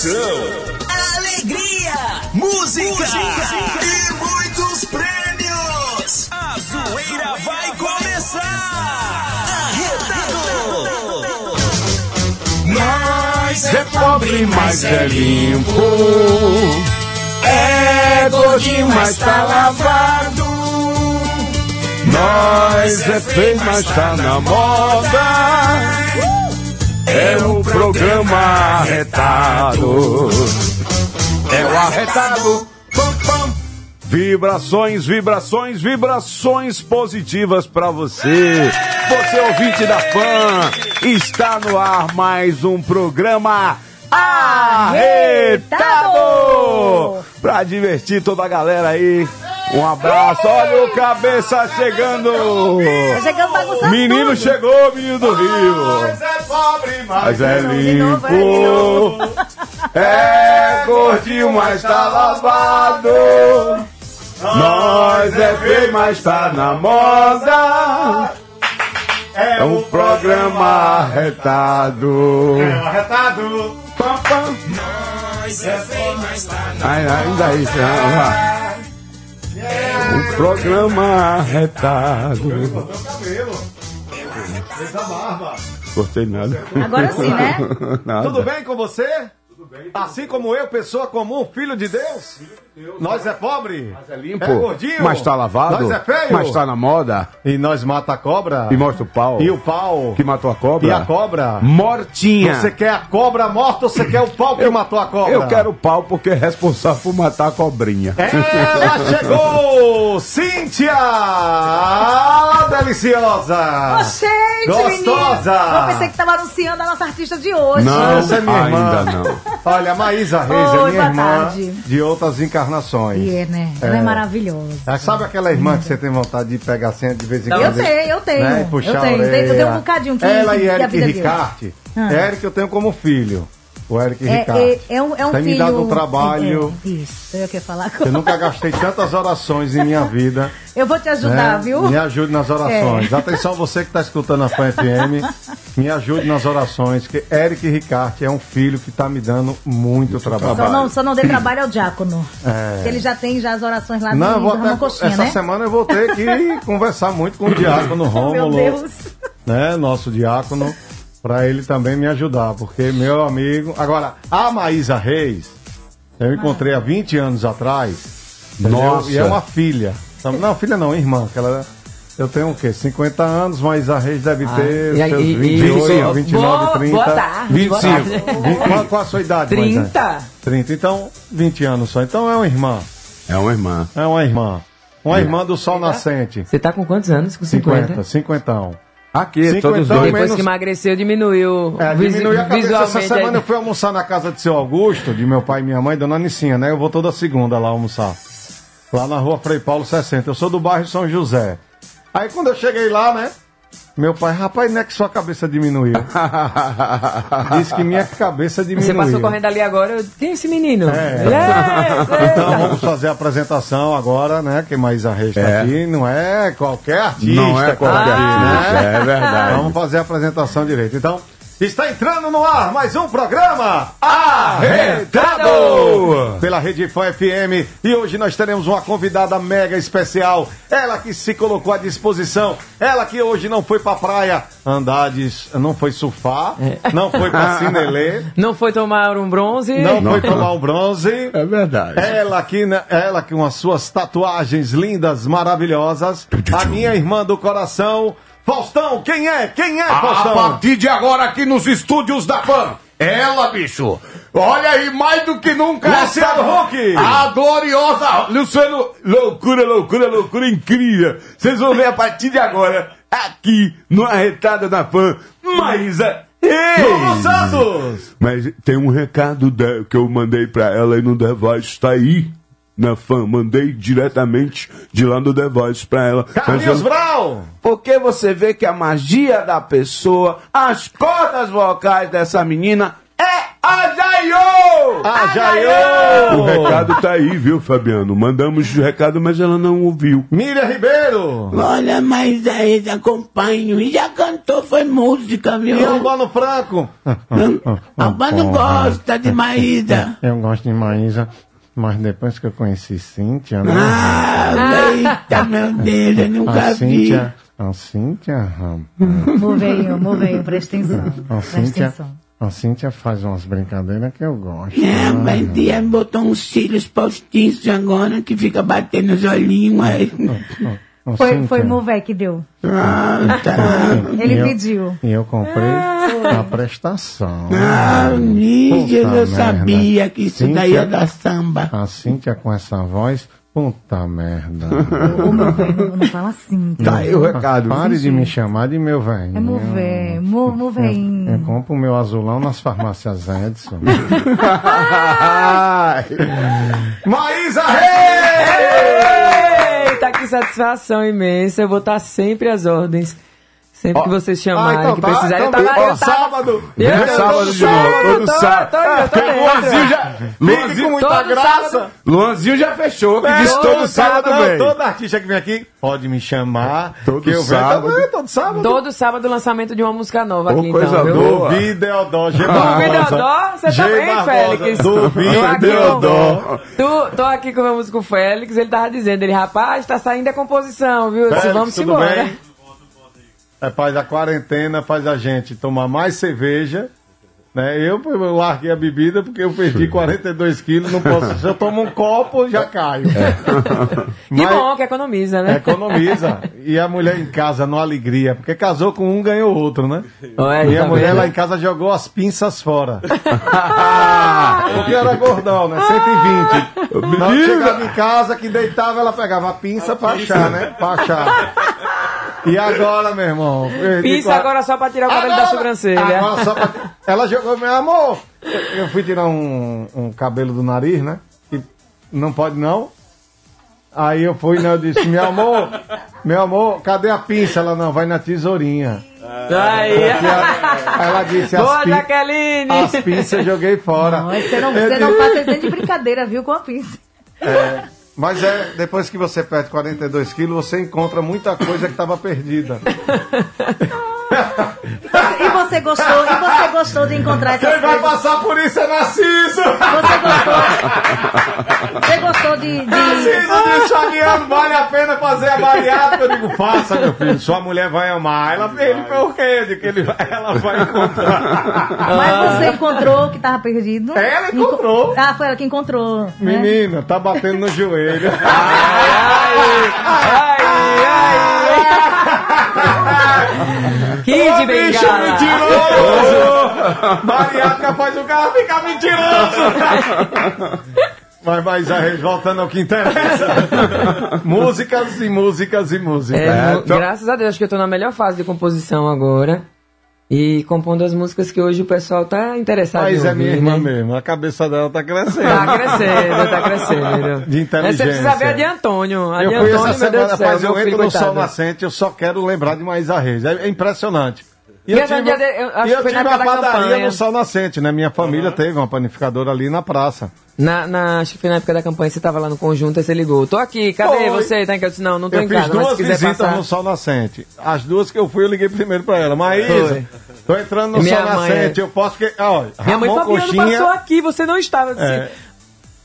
diversão, alegria, música, música, e muitos prêmios. A zoeira vai começar. Arretado. Nós é pobre, mas é limpo. É gordinho, mas tá lavado. Nós é feio, mas tá na moda. É o programa arretado. É o arretado. Pam, pam. Vibrações, vibrações, vibrações positivas para você. Você ouvinte da Pan, está no ar mais um programa arretado. Pra divertir toda a galera aí. Um abraço, olha o cabeça chegando. Tá chegando bagunçando Menino tudo. chegou, menino do Rio. Mas é pobre, Mas é é, limpo. É gordinho, mas tá lavado. Nós é feio, mas tá na moda. É um programa arretado. É arretado. Pam, pam. Ai, ainda isso, né? Um programa arretado. Meu cabelo. Fez a barba. Cortei nada. Agora sim, né? Nada. Tudo bem com você? Assim como eu, pessoa comum, filho de Deus? Nós é pobre? É limpo, É gordinho? mas tá lavado, Nós é feio? mas tá na moda. E nós mata a cobra? E mostra o pau. E o pau? que matou a cobra. E a cobra? Mortinha. Você quer a cobra morta ou você quer o pau que matou a cobra? Eu quero o pau porque é responsável por matar a cobrinha. Ela chegou! Cíntia! Deliciosa! Gente, Gostosa! menino. Eu pensei que tava anunciando a nossa artista de hoje. Não, Essa é minha irmã. ainda não. Olha, a Maísa Reis Oi, é minha irmã tarde. de outras encarnações. E é, né? Ela é, maravilhosa. Ah, Sabe aquela irmã que você tem vontade de pegar assim de vez em quando? Eu tenho, eu tenho. Né? E puxar eu tenho, eu tenho um bocadinho que Ela que e a Eric. Ricarte. Ah. Eric eu tenho como filho. O Eric É, Ricarte. é, é um, é um Tem filho... me dado um trabalho. É, isso, eu queria falar Eu com nunca gastei tantas orações em minha vida. Eu vou te ajudar, né? viu? Me ajude nas orações. É. Atenção, você que está escutando a Fan FM, me ajude nas orações, que Eric Ricarte é um filho que está me dando muito trabalho. Só não, só não dê trabalho ao diácono. É. Ele já tem já as orações lá Não, eu do vou até, Coxinha, essa né? semana eu vou ter que conversar muito com o diácono Meu Rômulo, Deus. né, nosso diácono, para ele também me ajudar, porque meu amigo... Agora, a Maísa Reis, eu encontrei há 20 anos atrás, entendeu? Nossa. e é uma filha. Não, filha não, irmã, que ela... Eu tenho o quê? 50 anos, Maísa Reis deve ter e aí, seus e- 28, e- 29, boa, 30... boa tarde, boa 25. tarde. Vinte- qual, qual a sua idade, Maísa? 30. 30, então 20 anos só. Então é uma irmã. É uma irmã. É uma irmã. Uma irmã do sol nascente. Você tá com quantos anos? Com 50? 50, 50. Aqui, Cinquentão todos dois. Depois menos- que emagreceu, diminuiu É, visu- diminui a cabeça. Essa semana eu fui almoçar na casa de seu Augusto, de meu pai e minha mãe, dona Nicinha, né? Eu vou toda segunda lá almoçar. Lá na rua Frei Paulo 60. Eu sou do bairro São José. Aí quando eu cheguei lá, né? Meu pai, rapaz, não é que sua cabeça diminuiu. Disse que minha cabeça diminuiu. Você passou correndo ali agora. eu- Quem é esse menino? É. Ele é, Então eita. vamos fazer a apresentação agora, né? Que Maísa Reis está É. aqui. Não é qualquer artista. Não é que qualquer aqui, artista, né? é verdade. Vamos fazer a apresentação direito. Então, está entrando no ar mais um programa Arretado! Pela Rede Fã FM. E hoje nós teremos uma convidada mega especial. Ela que se colocou à disposição. Ela que hoje não foi pra praia andar, de, não foi surfar, não foi pra Cinelê, Não foi tomar um bronze? não foi tomar um bronze. É verdade. Ela aqui, né, ela com as suas tatuagens lindas, maravilhosas. A minha irmã do coração. Faustão, quem é? Quem é, A Faustão? partir de agora, aqui nos estúdios da Pan, ela, bicho, olha aí, mais do que nunca, Luciano Huck. a gloriosa Luciano, loucura, loucura, loucura incrível. Vocês vão ver a partir de agora, aqui no Arretada da Pan, Maísa Ei! Santos! Mas tem um recado que eu mandei pra ela no The Voice, tá aí na fã, mandei diretamente de lá do The Voice pra ela. Carlinhos Brau! porque você vê que a magia da pessoa, as cordas vocais dessa menina é a Jaiô! Ah, Jaiô! O recado tá aí, viu, Fabiano? Mandamos o recado, mas ela não ouviu. Miriam Ribeiro! Olha, mas aí acompanho. E já cantou, foi música, viu? E Albano Franco? Albano gosta de Maísa. Eu gosto de Maísa, mas depois que eu conheci Cíntia, né? Ah, eita, meu Deus, eu nunca a vi. Cíntia, a Cíntia, rapaz, Moveio, moveio, presta atenção. a Presta Cíntia, atenção. a Cíntia faz umas brincadeiras que eu gosto. É, né? mas tia botou uns cílios postiços agora que fica batendo os olhinhos, mas. Foi, foi Movei que deu. Ah, tá. Ele e eu- pediu. E eu comprei a prestação. Ah, Puta eu merda. sabia que isso daí Cíntia- é da samba. A Cíntia com essa voz, puta merda. Ô, meu velho, não, não fala assim. Tá aí o recado. Pare de me chamar de meu velho. É Movei, mo- Eu Moveinho. compro o meu azulão nas farmácias Edson. Maísa Reis! Que satisfação imensa. Eu vou estar sempre às ordens. Sempre Ó, que vocês ah, chamarem, então que tá, precisarem. então eu tava, tá. eu tava, Sábado. Eu- É eu tô sábado de novo, todo sábado. dentro. Luanzinho já, Luanzinho, com muita graça. sábado. Luanzinho já fechou, que É, disse todo todo sábado vem. todo artista que vem aqui pode me chamar. Todo que eu venho sábado. também, todo sábado. Todo sábado o lançamento de uma música nova aqui, coisa então, boa. Duvi Deodó, G. Duvi Barbosa. Deodó, você também, Barbosa. Félix? Duvi Tô aqui Deodó. com- Tu, tô aqui com o meu músico Félix, ele tava dizendo, ele, rapaz, tá saindo a composição, viu? Eu disse, vamos embora. É, faz a quarentena, faz a gente tomar mais cerveja. Né? Eu, eu larguei a bebida porque eu perdi 42 quilos, não posso. Se eu tomo um copo, já caio. Que Mas bom que economiza, né? Economiza. E a mulher em casa, no alegria, porque casou com um, ganhou outro, né? Aí, Minha tá mulher vendo? lá em casa jogou as pinças fora. Porque era gordão, né? 120. Na hora que chegava em casa, que deitava, ela pegava a pinça pra achar, né? Pra achar. E agora, meu irmão? Pinça qua- agora só pra tirar o cabelo da sobrancelha. Agora só pra... Ela jogou, meu amor. Eu fui tirar um, um cabelo do nariz, né? E não pode não. Aí eu fui, né? Eu disse, meu amor, meu amor, cadê a pinça? Ela não, vai na tesourinha. Aí. A- aí ela disse, as, Boa, pin... Jaqueline! as pinças eu joguei fora. Não, você não, Eu você não disse- faz isso nem de brincadeira, viu, com a pinça. Mas é, depois que você perde 42 quilos, você encontra muita coisa que estava perdida. Você gostou, e você gostou de encontrar essas Quem vai coisas? passar por isso é Narciso! Você gostou? Você gostou de. de... Narciso disse, Fabiano, vale a pena fazer a bariátrica. Eu digo, faça, meu filho, sua mulher vai amar. Ela, ele por quê? De que ele vai, ela vai encontrar. Mas você encontrou o que tava perdido? Ela encontrou. Ah, foi ela que encontrou. né? Menina, tá batendo no joelho. Que Ô, de bicho bengala! mentiroso! Bariátrica faz o cara ficar mentiroso! Mas, mas voltando ao que interessa. músicas e músicas e músicas. É, É, então- Graças a Deus que eu tô na melhor fase de composição agora. E compondo as músicas que hoje o pessoal tá interessado Mas é ouvir, minha irmã né? mesmo, a cabeça dela tá crescendo. Tá crescendo, tá crescendo. De inteligência. Você precisa ver a de Antônio. A Eu de Antônio, essa meu Deus semana, do céu, eu entro no Sol coitado. Nascente, eu só quero lembrar de Maísa Reis. É, é impressionante. E esse dia de- eu acho e eu tive uma padaria campanha. no Sol Nascente, né? Minha família teve uma panificadora ali na praça. Na, na, acho que foi na época da campanha, você tava lá no conjunto, aí você ligou. Tô aqui, cadê Foi. você? Tá em? Eu disse, Não, não tô Eu em fiz casa, mas se duas visitas passar... no Sol Nascente. As duas que eu fui, eu liguei primeiro pra ela. Maísa, tô entrando no Minha Sol Nascente, é- eu posso que... Ó, Minha mãe Fabiano Coxinha... passou aqui, você não estava. Eu disse, É.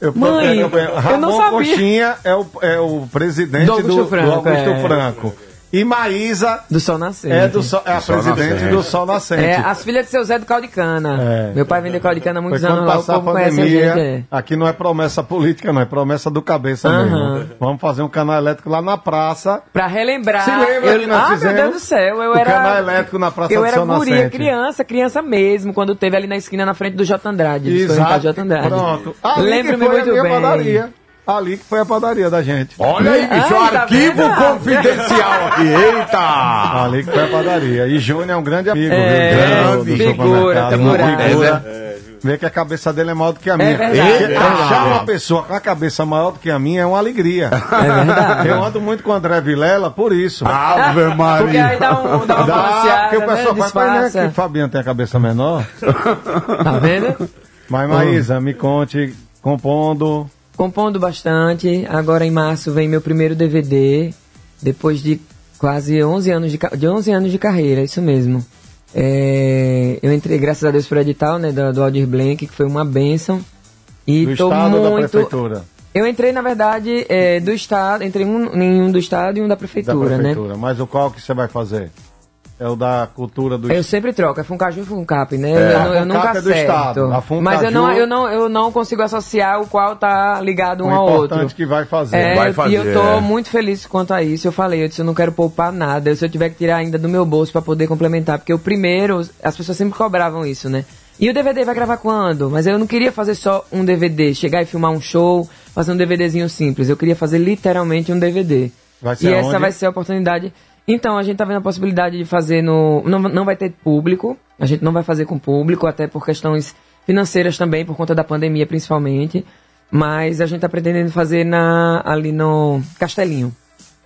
Eu, Mãe, eu, eu Ramon não sabia. Coxinha é o, é o presidente Do do Augusto do Franco, Augusto é. Franco. E Maísa Do Sol Nascente. é, do Sol- é a Sol presidente Nascente. do Sol Nascente. É, as filhas de seu Zé do Caldo de Cana. É. Meu pai vendeu caldo de cana há Foi muitos quando anos lá, o passar a povo conhece a pandemia, gente. é. aqui não é promessa política, não, é promessa do cabeça Aham. mesmo. Vamos fazer um canal elétrico lá na praça. Pra relembrar. Se lembra eu, que nós ah, fizemos meu Deus do céu, eu o era. canal elétrico na Praça Eu do era Sol guria, Nascente. criança, criança mesmo, quando teve ali na esquina na frente do J. Andrade. do supermercado J. Andrade. Pronto. Ali Lembro-me que foi muito a minha bem. padaria. Ali que foi a padaria da gente. Olha aí, bicho, Ai, tá arquivo vendo? confidencial aqui. Eita! Ali que foi a padaria. E Júnior é um grande amigo, É, viu? Do figura, temporada. figura. Vê que a cabeça dele é maior do que a minha. é verdade. Achar uma pessoa com a cabeça maior do que a minha é uma alegria. É verdade. Eu ando muito com o André Vilela por isso. Ave Porque aí Maria. dá um, dá uma Dá, porque o pessoal né? faz, mas não é que o Fabiano tem a cabeça menor. Tá vendo? Mas, Maísa, me conte, compondo. Compondo bastante. Agora em março vem meu primeiro DVD. Depois de quase 11 anos de, de 11 anos de carreira, isso mesmo. É, eu entrei, graças a Deus, pro edital, né, do, do Aldir Blank, que foi uma benção. E Do tô estado ou da muito... prefeitura? Eu entrei, na verdade, é, do estado, entrei um, em um do estado e um da prefeitura, da né? prefeitura. Mas o qual que você vai fazer? É o da cultura do Eu sempre troco, é Funcaju e Funcap, né? É, eu, eu nunca é do acerto. estado, a Funcaju- Mas eu não, eu, não, eu não consigo associar o qual tá ligado um o ao importante outro. que vai fazer. É, Vai eu- fazer, e eu tô é. muito feliz quanto a isso. Eu falei, eu disse, eu não quero poupar nada. Se eu tiver que tirar ainda do meu bolso pra poder complementar. Porque o primeiro, as pessoas sempre cobravam isso, né? E o DVD vai gravar quando? Mas eu não queria fazer só um DVD, chegar e filmar um show, fazer um DVDzinho simples. Eu queria fazer literalmente um DVD. Vai ser e essa vai ser a oportunidade. Então, a gente tá vendo a possibilidade de fazer no. Não, não vai ter público. A gente não vai fazer com público, até por questões financeiras também, por conta da pandemia principalmente. Mas a gente tá pretendendo fazer na, ali no Castelinho.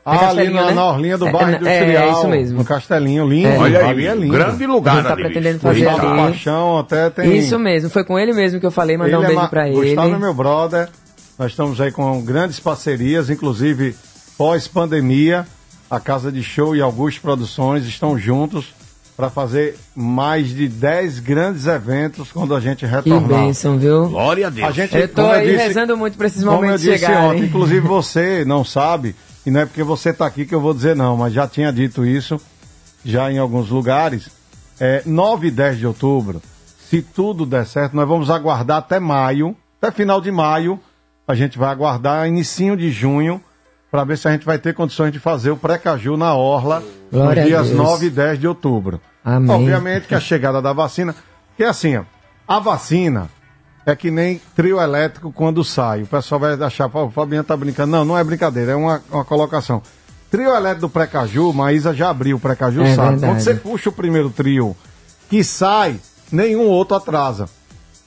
É Ah, ali Castelinho, na, né? na orlinha do É, bairro é, industrial. é isso mesmo. No Castelinho, lindo. É. Olha aí, ali é lindo. grande lugar A gente tá ali, pretendendo fazer Gustavo ali. Paixão até tem... Isso mesmo, foi com ele mesmo que eu falei, mandar Ele um é beijo ma- pra ele. Gustavo é meu brother. Nós estamos aí com grandes parcerias, inclusive pós-pandemia, a Casa de Show e Augusto Produções estão juntos para fazer mais de 10 grandes eventos quando a gente Que retornar. bênção, viu? Glória a Deus. A gente, Eu tô como aí disse- rezando muito pra esses como eu momentos disse chegarem. ontem, inclusive você não sabe, e não é porque você está aqui que eu vou dizer não, mas já tinha dito isso, já em alguns lugares. É, 9 e 10 de outubro, se tudo der certo, nós vamos aguardar até maio, até final de maio, a gente vai aguardar inicinho de junho, para ver se a gente vai ter condições de fazer o pré-caju na Orla Glória nos dias Deus. 9 e 10 de outubro. Amém. Obviamente que a chegada da vacina, que é assim, ó, a vacina é que nem trio elétrico quando sai. O pessoal vai achar, o Fabinho tá brincando. Não, não é brincadeira, é uma, uma colocação. Trio elétrico do pré-caju, Maísa já abriu o pré-caju, É sabe? verdade. Quando você puxa o primeiro trio que sai, nenhum outro atrasa.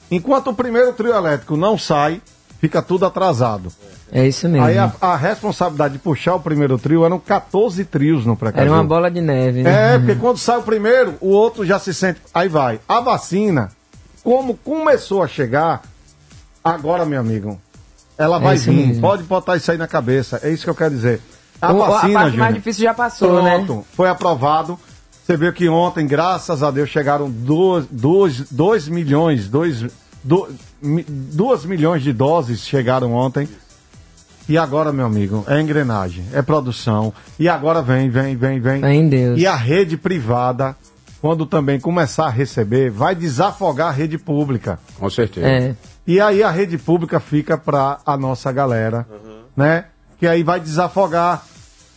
Enquanto o primeiro trio elétrico não sai, fica tudo atrasado. É isso mesmo. Aí a, a responsabilidade de puxar o primeiro trio eram 14 trios no pré-caju. Era uma bola de neve, né? É, porque quando sai o primeiro, o outro já se sente. Aí vai. A vacina, como começou a chegar, agora, meu amigo, ela vai isso vir. mesmo. Pode botar isso aí na cabeça. É isso que eu quero dizer. A O- a vacina, parte Júnior, mais difícil já passou, né? pronto, foi aprovado. Você viu que ontem, graças a Deus, chegaram 2 milhões, 2 milhões de doses chegaram ontem. E agora, meu amigo, é engrenagem, é produção. E agora vem, vem, vem, vem. Em Deus. E a rede privada, quando também começar a receber, vai desafogar a rede pública. Com certeza. É. E aí a rede pública fica para a nossa galera, né? Que aí vai desafogar,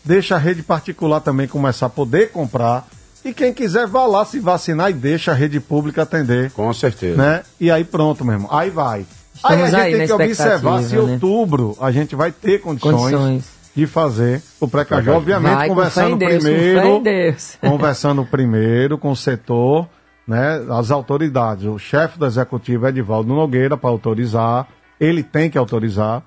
deixa a rede particular também começar a poder comprar. E quem quiser vá lá se vacinar e deixa a rede pública atender, Com certeza. né? E aí pronto, meu irmão. Aí vai. Estamos aí a gente aí tem que observar se em né? outubro a gente vai ter condições, Condições. de fazer o pré-caju. Obviamente, Vai, conversando Deus, com primeiro fé em Deus. conversando primeiro com o setor, né, as autoridades. O chefe do executivo, Edivaldo Nogueira, para autorizar. Ele tem que autorizar.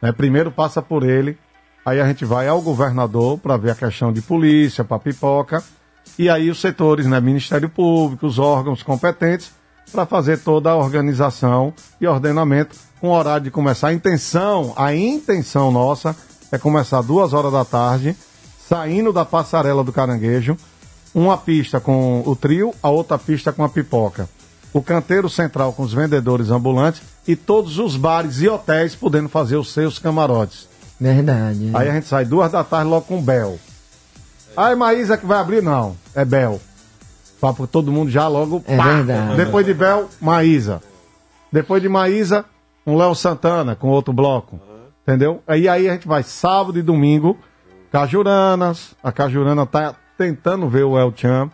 Né, primeiro passa por ele. Aí a gente vai ao governador para ver a questão de polícia, para pipoca. E aí os setores, né, Ministério Público, os órgãos competentes, para fazer toda a organização e ordenamento com horário de começar. A intenção, a intenção nossa é começar duas horas da tarde, saindo da passarela do Caranguejo, uma pista com o trio, a outra pista com a pipoca. O canteiro central com os vendedores ambulantes e todos os bares e hotéis podendo fazer os seus camarotes. Verdade. Aí a gente sai duas da tarde logo com Bel. Aí Maísa que vai abrir, não. É Bel. Pra todo mundo já logo. É verdade. Depois de Bel, Maísa. Depois de Maísa, um Léo Santana com outro bloco. Entendeu? Aí aí a gente vai sábado e domingo. Cajuranas. A Cajurana tá tentando ver o El Chan.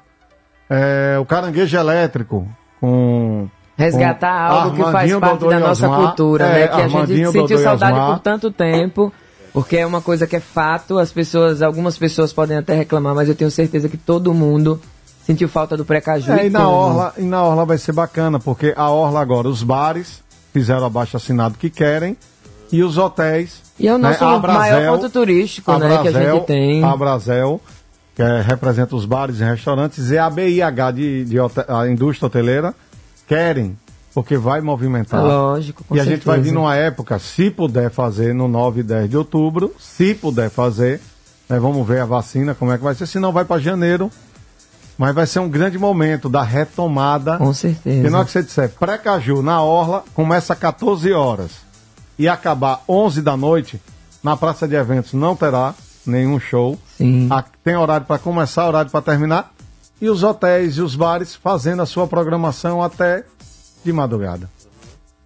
É, o Caranguejo Elétrico com. Resgatar com algo que faz Armandinho, parte Dodô da e nossa Osmar. cultura, É, né? Que a gente Armandinho, sentiu Dodô e saudade Osmar. por tanto tempo. Porque é uma coisa que é fato, as pessoas, algumas pessoas podem até reclamar, mas eu tenho certeza que todo mundo sentiu falta do pré-caju. É, e na como. Orla, e na Orla vai ser bacana, porque a Orla agora, os bares fizeram abaixo assinado que querem, e os hotéis. E é o nosso a maior ponto turístico, a né, que a gente tem. A Brasel, que é- representa os bares e restaurantes, e a BIH, de, de hote- a indústria hoteleira, querem Porque vai movimentar. Lógico, com E a gente vai vir certeza. numa época, se puder fazer no 9 e 10 de outubro, se puder fazer, né, vamos ver a vacina, como é que vai ser, se não vai para janeiro. Mas vai ser um grande momento da retomada. Com certeza. Porque na hora que você disser pré-caju na Orla, começa às 14 horas e acabar 11 da noite, na praça de eventos não terá nenhum show. Sim. Tem horário para começar, horário para terminar. E os hotéis e os bares fazendo a sua programação até de madrugada.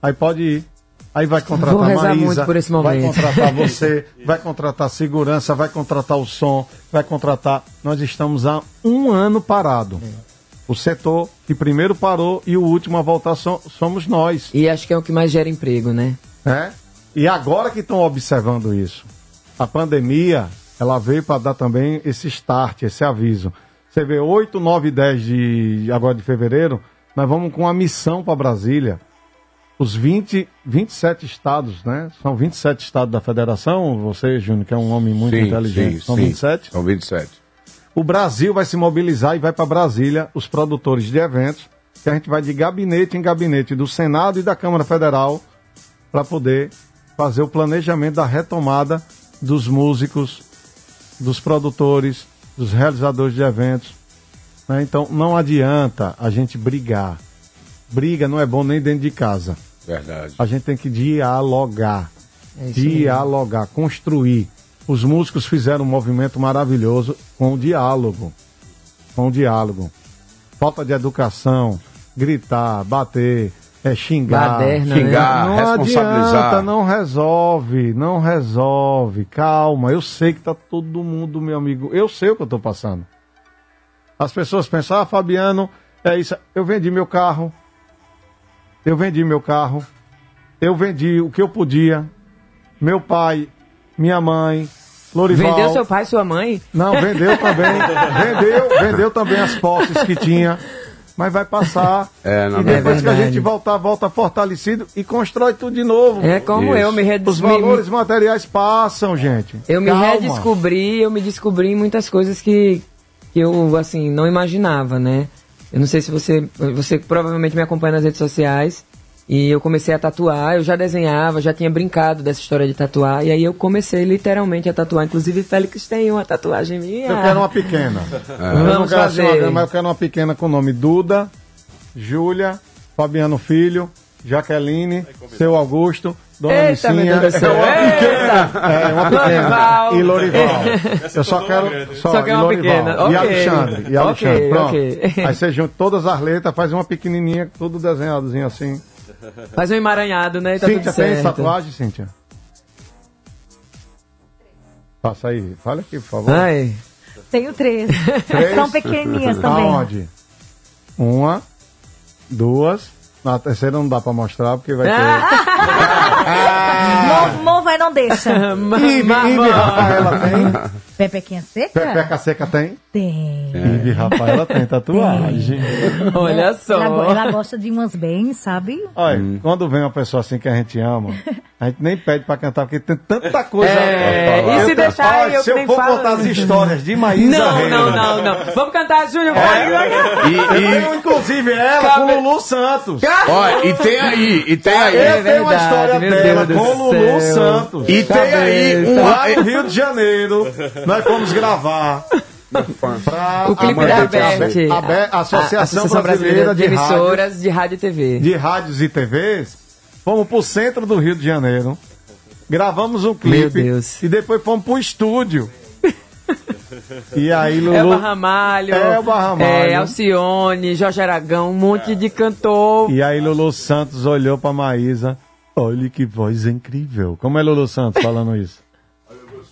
Aí pode ir. Aí vai contratar Vou rezar Maísa, muito por esse vai momento. contratar você, vai contratar segurança, vai contratar o som, vai contratar. Nós estamos há um ano parado. O setor que primeiro parou e o último a voltar so- somos nós. E acho que é o que mais gera emprego, né? né? E agora que estão observando isso, a pandemia, ela veio para dar também esse start, esse aviso. Você vê 8, 9 e 10 de agora de fevereiro, nós vamos com uma missão para Brasília. Os 20, 27 estados, né? São 27 estados da federação. Você, Júnior, que é um homem muito Sim, inteligente, sim, são sim. 27. São 27. O Brasil vai se mobilizar e vai para Brasília, os produtores de eventos, que a gente vai de gabinete em gabinete do Senado e da Câmara Federal para poder fazer o planejamento da retomada dos músicos, dos produtores, dos realizadores de eventos. Né? Então não adianta a gente brigar. Briga não é bom nem dentro de casa. Verdade. A gente tem que dialogar. É isso mesmo. dialogar, construir. Os músicos fizeram um movimento maravilhoso com o diálogo. Com o diálogo. Falta de educação, gritar, bater, é, xingar. Baderna, Xingar, não responsabilizar. adianta, não resolve, não resolve. Calma, eu sei que tá todo mundo, meu amigo. Eu sei o que eu tô passando. As pessoas pensam, ah, Fabiano, é isso. Eu vendi meu carro. Eu vendi meu carro. Eu vendi o que eu podia. Meu pai, minha mãe, Lorival. Vendeu seu pai e sua mãe? Não, vendeu também. vendeu, vendeu também as posses que tinha. Mas vai passar. É, não, e depois é que a gente voltar, volta fortalecido e constrói tudo de novo. É como Isso. eu me, redes... Os valores materiais passam, gente. Eu me Calma. redescobri, eu me descobri em muitas coisas que, que eu, assim, não imaginava, né? Eu não sei se você, você provavelmente me acompanha nas redes sociais, e eu comecei a tatuar, eu já desenhava, já tinha brincado dessa história de tatuar, e aí eu comecei literalmente a tatuar, inclusive Félix tem uma tatuagem minha. Eu quero uma pequena. Eu não Vamos quero assim uma fazer. grande, mas eu quero uma pequena com o nome Duda, Júlia, Fabiano Filho, Jaqueline, seu Augusto, Dona Eita, meu Licinha. Deus do céu. É uma pequena. É uma pequena. Lorival. E Lorival. Eu só quero. Só, Só quer e uma Lorival. pequena. E Ok. Alexandre. E Alexandre. Pronto. ok. Aí você junta todas as letras, faz uma pequenininha, tudo desenhadozinho assim. Faz um emaranhado, né? E Tá Cíntia, tem tatuagem, Cíntia? Passa aí. Fala aqui, por favor. Ai, Tenho três. Três? São pequenininhas também. Aonde? Uma, duas. Na terceira não dá pra mostrar porque vai ter. 摸唔 não deixa. Ive Rafaela tem? Pepequinha seca? Pepeca Seca tem? Tem. Ive Rafaela tem tatuagem. olha só. Ela, ela gosta de umas bem, sabe? Olha, quando vem uma pessoa assim que a gente ama, a gente nem pede pra cantar, porque tem tanta coisa. É, pra e se deixar Olha, eu Se eu nem for falo. contar as histórias de Maísa Não, Reis, não, não, não. Vamos cantar, Júnior. E, Eu e, tenho, inclusive, ela Cabe- com Lulu Santos. ó, e tem aí, e tem aí. É Eu tenho uma verdade, história dela Deus com Lulu céu. Santos. E tem aí um Lá no Rio de Janeiro, nós fomos gravar pra O clipe a da Beth, Beth. a Be- a Associação, a Brasileira de, Rádio, Emissoras de Rádio e TV. de Rádios e TVs. Fomos pro centro do Rio de Janeiro, gravamos o clipe Meu Deus. e depois fomos pro estúdio. E aí, É o Lulu. Barramalho. É o Barramalho. É Alcione, Jorge Aragão, um monte de cantor. E aí, Lulu Santos olhou pra Maísa. Olha que voz incrível. Como é Lulu Santos falando isso?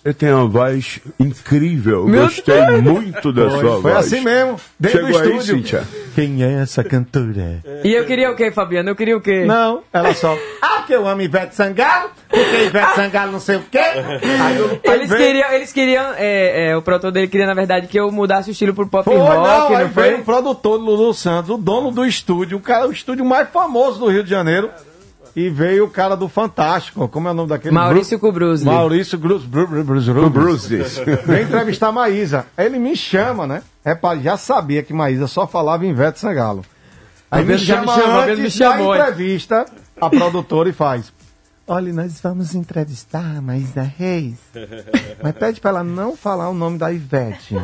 Eu tenho uma voz incrível. Meu Gostei muito da sua Foi voz. assim mesmo, dentro Chegou do aí, estúdio. Cíntia? Quem é essa cantora? E eu queria o quê, Fabiano? Eu queria o quê? Não, ela só. Ah, porque eu amo Ivete Sangalo, porque Ivete Sangalo não sei o quê. Aí eu- aí Eles queriam, eles queriam é, é, o produtor dele queria, na verdade, que eu mudasse o estilo pro pop Foi, rock, não, aí não foi? veio o produtor do Lulu Santos, o dono do estúdio, o, cara, o estúdio mais famoso do Rio de Janeiro. E veio o cara do Fantástico, como é o nome daquele? Maurício Kubrusli. Maurício. Bruce. Vem entrevistar a Maísa. Aí Ele me chama, né? Repare, já sabia que Maísa só falava em Ivete Sangalo. Aí me já me chama chamou, Fabiano me antes chamou. da entrevista, a produtora e faz. Olha, nós vamos entrevistar a Maísa Reis. Mas pede pra ela não falar o nome da Ivete.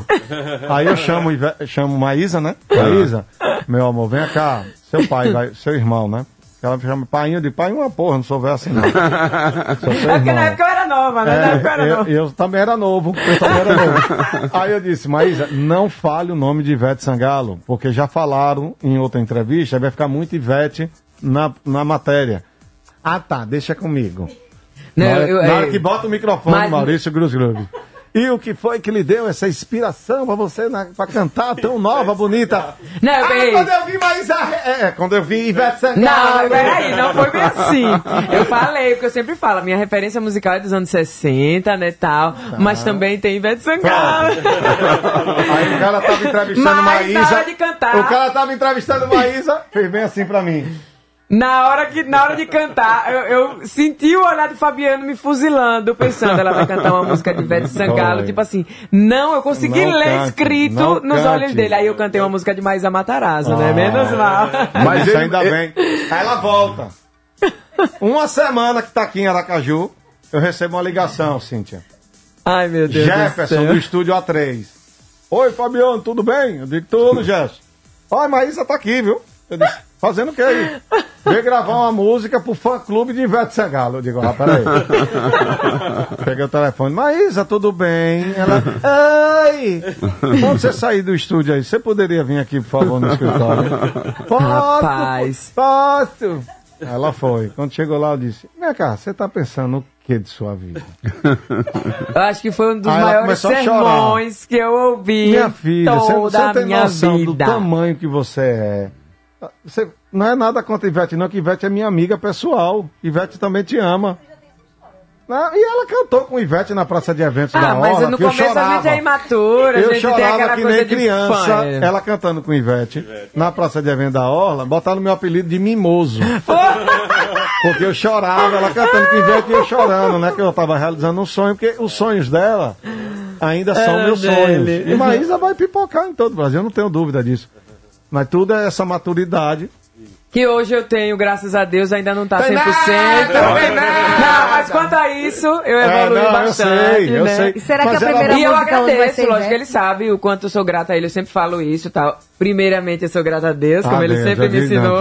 Aí eu chamo, Ive- chamo Maísa, né? Maísa, meu amor, vem cá. Seu pai, vai, seu irmão, né? Ela me chama pai de pai uma porra, não sou velho assim não. É porque na época eu era nova, né? na época eu era É, eu, nova. eu também era novo. Eu também era novo. Aí eu disse, Maísa, não fale o nome de Ivete Sangalo, porque já falaram em outra entrevista, aí vai ficar muito Ivete na, na matéria. Ah, tá, deixa comigo. Não, na hora, eu- na hora eu- que bota o microfone, Mas- Maurício Cruz Grube. E o que foi que lhe deu essa inspiração pra você na, pra cantar tão nova, bonita? Não, eu ah, peguei- quando eu vi Maísa... É, é, quando eu vi Ivete Sangalo... Não, peraí, não foi bem assim. Eu falei, porque eu sempre falo, minha referência musical é dos anos 60, né, tal, mas também tem Ivete Sangalo. Aí o cara tava entrevistando Mas na Maísa. hora de cantar- O cara tava entrevistando Maísa, fez bem assim pra mim. Na hora, que, na hora de cantar, eu, eu senti o olhar de Fabiano me fuzilando, pensando, ela vai cantar uma música de Ivete Sangalo, tipo assim, não, eu consegui Não ler cante, escrito não nos cante. olhos dele. Aí eu cantei uma música de Maísa Matarazzo, né? Ah. Menos mal. Mas isso ele- ainda bem. Aí ela volta. Uma semana que tá aqui em Aracaju, eu recebo uma ligação, Cíntia. Ai, meu Deus do Jefferson, céu. do estúdio A3. Oi, Fabiano, tudo bem? Eu digo, tudo, Jefferson. Oi, Maísa tá aqui, viu? Eu disse, fazendo o que aí? Veio gravar uma música pro fã-clube de Ivete Sangalo. Eu digo, ah, peraí. Peguei o telefone, Maísa, tudo bem? Ela, ei! Quando você sair do estúdio aí, você poderia vir aqui, por favor, no escritório? Posso, Rapaz. posso. Ela foi. Quando chegou lá, eu disse, vem cá, você tá pensando o que de sua vida? Eu acho que foi um dos Aí ela maiores começou a chorar. sermões que eu ouvi Minha filha, toda você a tem minha noção do vida. tamanho que você é. Você, não é nada contra Ivete, não, que Ivete é minha amiga pessoal. Ivete também te ama. E ela cantou com Ivete na praça de eventos da Ah, mas Orla, no que eu começo a chorava. gente é imatura, a Eu gente chorava que nem criança, fã. ela cantando com Ivete, na praça de evento da Orla, botaram meu apelido de Mimoso. porque eu chorava, ela cantando com Ivete e eu chorando, né? Que eu tava realizando um sonho, porque os sonhos dela ainda são Era meus dele. sonhos. E Maísa vai pipocar em todo o Brasil, eu não tenho dúvida disso. Mas tudo é essa maturidade. Que hoje eu tenho, graças a Deus, ainda não tá 100%. Tem nada, tem nada. Não, mas quanto a isso, eu É, evolui não, eu bastante, sei, eu né? sei. E será que Mas a ela- primeira E eu agradeço, lógico Ivete? que ele sabe o quanto eu sou grata a ele, eu sempre falo isso tal. Primeiramente, eu sou grata a Deus, como Ah, ele Deus, sempre eu me não, ensinou.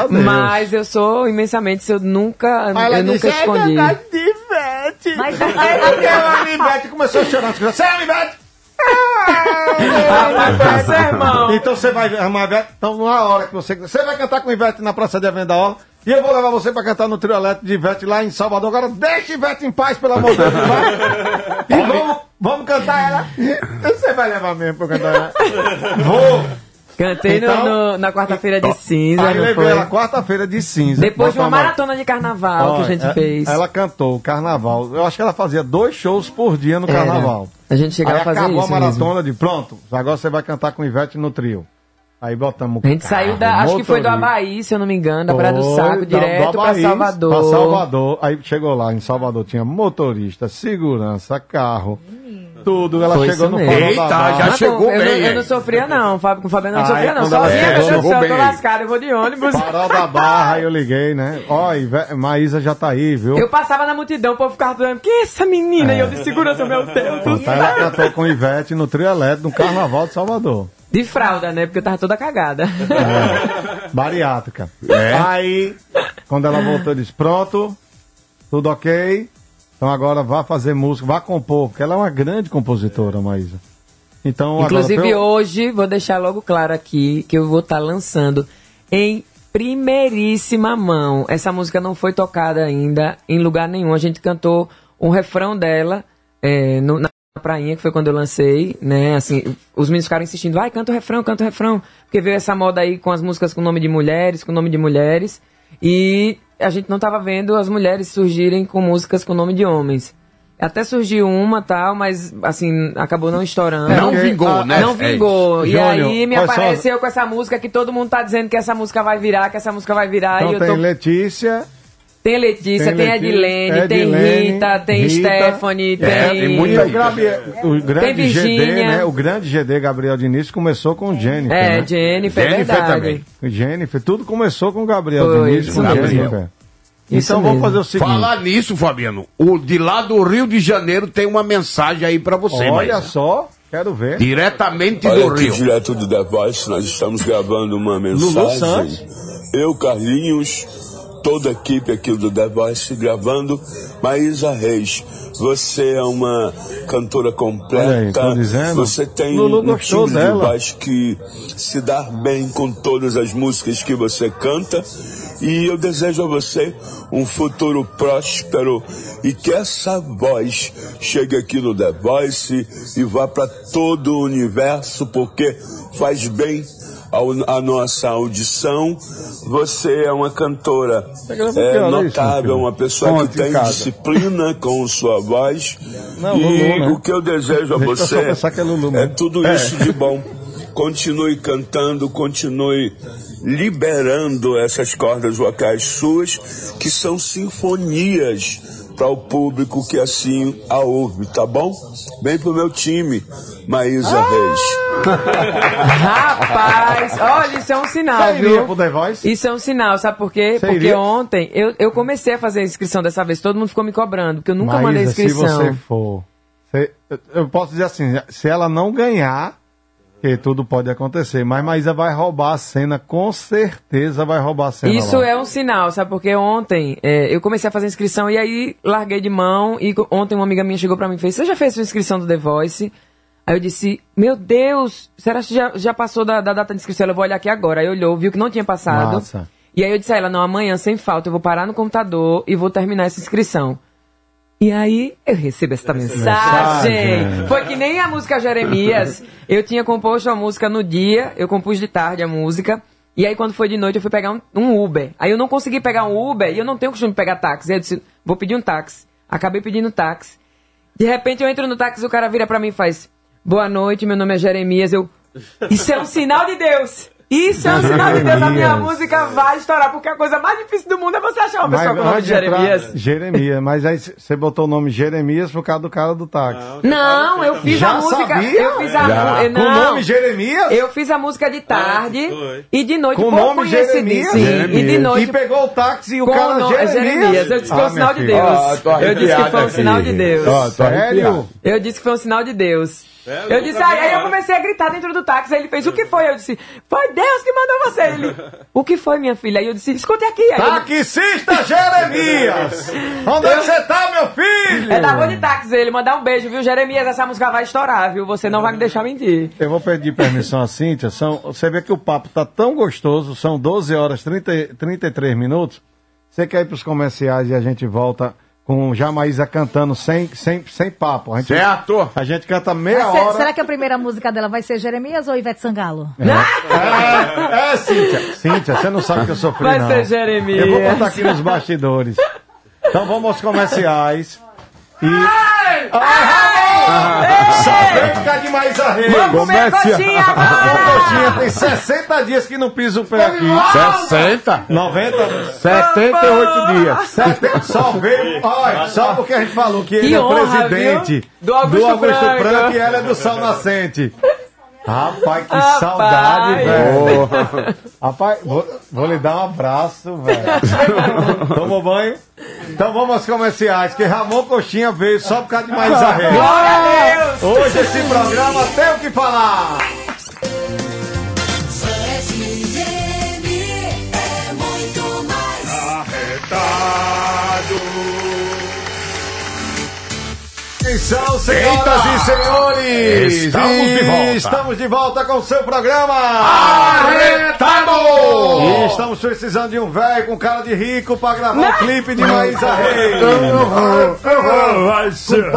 a Deus. Mas eu sou imensamente, eu nunca, ela eu nunca disse, "É escondi. verdade de Ivete. Mas Aí aquela Ivete começou a chorar. Você é Ivete? Sermão. Então você vai arrumar a Ivete. Então, na hora que você. Você vai cantar com Ivete na Praça de Evento da Orla. E eu vou levar você pra cantar no trio elétrico de Ivete lá em Salvador. Agora deixa Ivete em paz, pelo amor de Deus. vai. E vamos, vamos cantar ela. Você vai levar mesmo pra cantar ela? Vou. Cantei no- Então- no- na quarta-feira de cinza, Aí levei foi? ela quarta-feira de cinza. Depois de uma maratona de carnaval que a Olha, gente é- fez. Ela cantou o carnaval. Eu acho que ela fazia dois shows por dia no Era. carnaval. A gente chegava Aí a fazer acabou isso a maratona de pronto. Agora você vai cantar com Ivete no trio. Aí botamos o A gente saiu da. carro, Acho que foi do motorista. Abaí, se eu não me engano, da Praia do Saco, da- direto do pra Abaí, Salvador. Pra Salvador. Aí chegou lá, em Salvador tinha motorista, segurança, carro, tudo. Ela Foi chegou no mesmo. Eita, já Ah, chegou eu, bem, não, eu não sofria, não. Fábio com o Fabiano eu não Aí, sofria, não. Sozinha, chegou, meu Deus do céu, eu tô lascado, eu vou de ônibus. Farol da Barra, aí eu liguei, né? Ó, Maísa já tá aí, viu? Eu passava na multidão, o povo ficava falando, que é essa menina? E eu de segurança, meu Deus do Tá, ela céu. cantou com Ivete no trio elétrico no Carnaval de Salvador. De fralda, né? Porque eu tava toda cagada. É, bariátrica. É. Aí, quando ela voltou, eu disse: Pronto, tudo ok. Então agora vá fazer música, vá compor, porque ela é uma grande compositora, Maísa. Então, Inclusive agora, eu- hoje, vou deixar logo claro aqui que eu vou estar lançando em primeiríssima mão. Essa música não foi tocada ainda em lugar nenhum. A gente cantou um refrão dela é, no- na prainha, que foi quando eu lancei, né? Assim, os meninos ficaram insistindo, vai, canta o refrão, canta o refrão. Porque veio essa moda aí com as músicas com nome de mulheres, com nome de mulheres. E a gente não tava vendo as mulheres surgirem com músicas com nome de homens. Até surgiu uma tal, mas assim, acabou não estourando. Não vingou, ah, né? Não É vingou. e Júnior, aí me apareceu com essa música que todo mundo tá dizendo que essa música vai virar, que essa música vai virar. Então e eu tem tô. Letícia Tem Letícia, tem, Edilene, tem Edilene, Rita, tem Rita. Stephanie, É, tem. tem E muita o, Gabriel, o grande GD, né? O grande GD Gabriel Diniz começou com Jennifer. É, né? Jennifer, é Jennifer verdade. também. Jennifer, tudo começou com Gabriel Foi, Diniz, isso com mesmo. Jennifer. Isso então vamos mesmo. fazer o seguinte. Falar nisso, Fabiano, o de lá do Rio de Janeiro tem uma mensagem aí pra você, Olha Maísa. só, quero ver. Diretamente do Olha aqui, Rio. direto do The Voice, nós estamos gravando uma Lulu mensagem. Santos. Eu, Carlinhos, toda a equipe aqui do The Voice gravando. Maísa Reis, você é uma cantora aí, completa. tô dizendo. Você tem Lulu um timbre de voz que se dá bem com todas as músicas que você canta. E eu desejo a você um futuro próspero e que essa voz chegue aqui no The Voice e vá para todo o universo, porque faz bem à nossa audição. Você é uma cantora gravando é, isso, notável, uma pessoa que em tem disciplina com sua voz. E né? o que eu desejo a só você é Lulu é tudo isso de bom. Continue cantando, continue liberando essas cordas vocais suas, que são sinfonias para o público que assim a ouve, tá bom? Vem pro meu time, Maísa Reis. Rapaz, olha, isso é um sinal, Você iria viu? pro The Voice? Isso é um sinal, sabe por quê? Você porque iria? ontem eu, eu comecei a fazer a inscrição dessa vez, todo mundo ficou me cobrando, porque eu nunca mandei Maísa, se inscrição. você for... eu- eu posso dizer assim, se ela não ganhar, que tudo pode acontecer, mas Maísa vai roubar a cena, com certeza vai roubar a cena Isso lá. é um sinal, sabe? Porque ontem é, eu comecei a fazer inscrição e aí larguei de mão. E ontem uma amiga minha chegou pra mim e fez: Você já fez sua inscrição do The Voice? Aí eu disse: Meu Deus, será que já, já passou da, da data de inscrição? Ela, Eu vou olhar aqui agora. Aí olhou, viu que não tinha passado. E aí eu disse a ela: Não, amanhã, sem falta, eu vou parar no computador e vou terminar essa inscrição. E aí eu recebo esta mensagem. Mensagem. Foi que nem a música Jeremias. Eu tinha composto a música no dia, eu compus de tarde a música. E aí quando foi de noite eu fui pegar um, um Uber. Aí eu não consegui pegar um Uber e eu não tenho costume de pegar táxi. Aí eu disse, vou pedir um táxi. Acabei pedindo táxi. De repente eu entro no táxi, o cara vira pra mim e faz: Boa noite, meu nome é Jeremias. Eu. Isso é um sinal de Deus! Isso é um sinal de Deus, a minha Jeremias. música vai estourar, porque a coisa mais difícil do mundo é você achar uma pessoa com o nome de de entrar- Jeremias. Jeremias, mas aí você botou o nome Jeremias por causa do cara do táxi. Não, eu fiz Já a música. sabia? Eu fiz a música. Com o nome Jeremias? Eu fiz a música de tarde e de noite Com o pouco nome. Jeremias? Sim, e de noite E pegou o táxi e o cara o nome Jeremias. Jeremias. Eu disse que foi Ah, um sinal de. Deus. Ah, eu disse que foi um sinal de Deus. Sério? Eu disse que foi um sinal de Deus. Eu disse, aí, aí eu comecei a gritar dentro do táxi. Aí ele fez, o que foi? Eu disse, foi Deus que mandou você. Ele, o que foi, minha filha? Aí eu disse, escute aqui. Aí Taxista Jeremias! Onde é que você tá, meu filho? é da rua de táxi. Ele, mandar um beijo, viu? Jeremias, essa música vai estourar, viu? Você não vai me deixar mentir. Eu vou pedir permissão à Cíntia. São, você vê que o papo tá tão gostoso, são 12 horas e 30, 33 minutos. Você quer ir pros comerciais e a gente volta com Jamaísa cantando sem, sem, sem papo. A gente, Certo? A gente canta meia Se- hora. será que a primeira música dela vai ser Jeremias ou Ivete Sangalo? É, é, Cíntia. Cíntia, você não sabe que eu sofri, Vai não. ser Jeremias. Eu vou contar aqui nos bastidores. Então vamos aos comerciais. E... Só vem ficar de mais a rei. Vamos comer coxinha A agora! coxinha tem 60 dias que não pisa o pé aqui. 60? 90? 78 dias. Sete- Só veio. Olha, só porque a gente falou que ele é o honra, presidente viu? Do Augusto Franco. Franco e ela é do Sol Nascente. Rapaz, que Rapaz. saudade, velho. Rapaz, vou, vou lhe dar um abraço, velho. Tomou banho? Então vamos aos comerciais, que Ramon Coxinha veio só por causa de mais. Glória a Deus! Hoje esse programa tem o que falar. Atenção, senhoras e senhores! Estamos de volta. Estamos de volta com o seu programa! Arretado! E estamos precisando de um velho com cara de rico pra gravar um clipe de Maísa Reis. Vai ser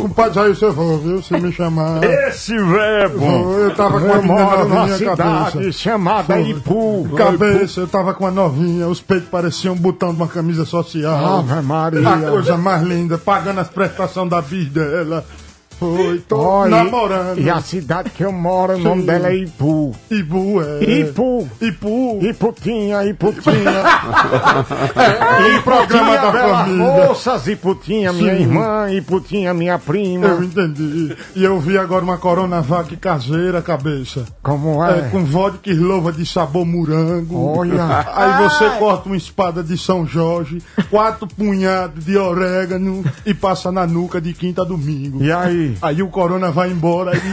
Compadre Jair, você vou, viu? Se me chamar. Esse verbo. Eu tava com uma na minha cidade cabeça. chamada Ipu. Cabeça, eu tava com uma novinha, os peitos pareciam um botão de uma camisa social. Ave Maria. A coisa mais linda, pagando as prestações da vida dela. Foi, tô Olha, namorando. E a cidade que eu moro, o nome dela é Ipu. Ibu, é. Ipu. Ipu. Iputinha, Iputinha. E programa da família. Moças, Iputinha, minha Sim. irmã, Iputinha, minha prima. Eu entendi. E eu vi agora uma Coronavac caseira, cabeça. Como É, é? com vodka e louva de sabor morango. Olha. Aí você corta uma espada de São Jorge, quatro punhados de orégano e passa na nuca de quinta a domingo. E aí? Aí o corona vai embora e. e-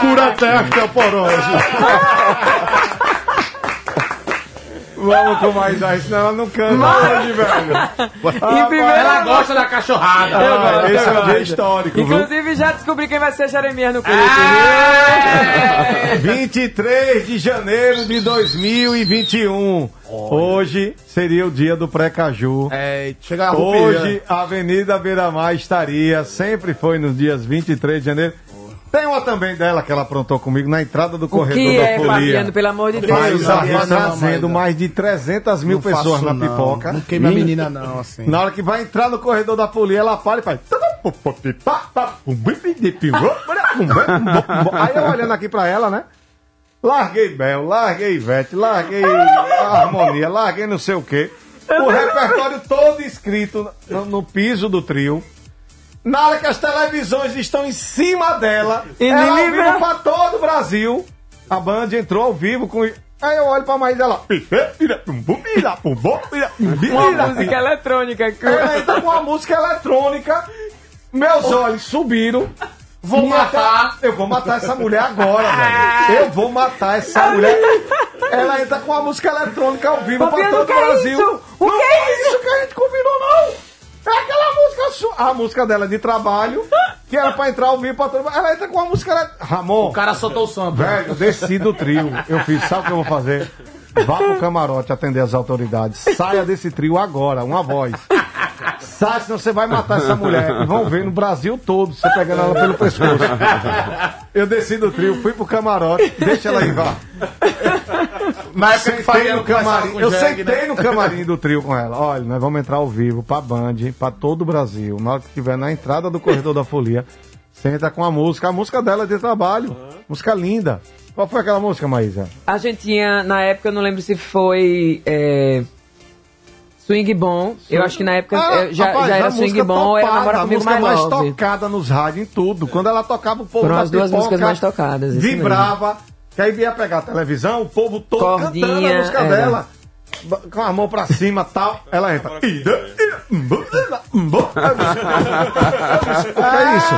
Cura a osteoporose. Vamos com mais aí, senão ela não canta hoje, velho. Em primeiro Ela gosta da cachorrada. Ah, esse é um dia histórico, viu? Inclusive, já descobri quem vai ser Jeremias no clipe. 23 de janeiro de 2021. Hoje seria o dia do pré-caju. É, chega a Hoje a Avenida Beira Mar estaria, sempre foi nos dias 23 de janeiro. Tem uma também dela que ela aprontou comigo na entrada do O corredor que da é, folia. Fabiano, pelo amor de Deus? Mas Não, vai não, trazendo mais de 300 mil pessoas na pipoca. Não queima a menina, não, assim. Na hora que vai entrar no corredor da folia, ela para e faz. Aí eu olhando aqui pra ela, né? Larguei Bel, larguei Ivete, larguei a harmonia, larguei não sei o quê. O repertório todo escrito no, no piso do trio. Na hora que as televisões estão em cima dela, E ela ao vivo pra todo o Brasil. A Band entrou ao vivo com. Aí eu olho pra mais ela. Uma música eletrônica. Ela entra com uma música eletrônica. Meus olhos subiram. Vou matar. Eu vou matar essa mulher agora, velho. Eu vou matar essa mulher. Ela entra com uma música eletrônica ao vivo pra Fabiano, todo o é Brasil. isso? O não que é foi isso que a gente combinou, não. É aquela música sua. A música dela de trabalho, que era pra entrar vivo pra todo. Ela entra com uma música eletrônica. Ramon, O cara soltou o samba. velho, eu desci do trio. Eu fiz, sabe o que eu vou fazer? Vá pro camarote atender as autoridades. Saia desse trio agora, uma voz. Sai, senão você vai matar essa mulher. E vão ver no Brasil todo, você pegando ela pelo pescoço. Eu desci do trio, fui pro camarote, deixa ela aí, vá. Na época que Fabiano no camarim, com eu sentei né? no camarim do trio com ela. Olha, nós vamos entrar ao vivo pra Band, pra todo o Brasil. Na hora que estiver na entrada do corredor da folia, senta com a música. A música dela é de trabalho. Música linda. Qual foi aquela música, Maísa? A gente tinha, na época, eu não lembro se foi. é, Swing Bom. Eu acho que na época eh, já, Ah, rapaz, já era Swing Bom, era topada, Namora a Comigo música Mais Love. tocada nos rádios, em tudo. Quando ela tocava, o povo Foram da as duas pipoca músicas mais tocadas, Vibrava. Que aí vinha pegar a televisão, o povo todo Cordinha, cantando a música era. dela. Com a mão pra cima e tal. Ela entra. O que é isso?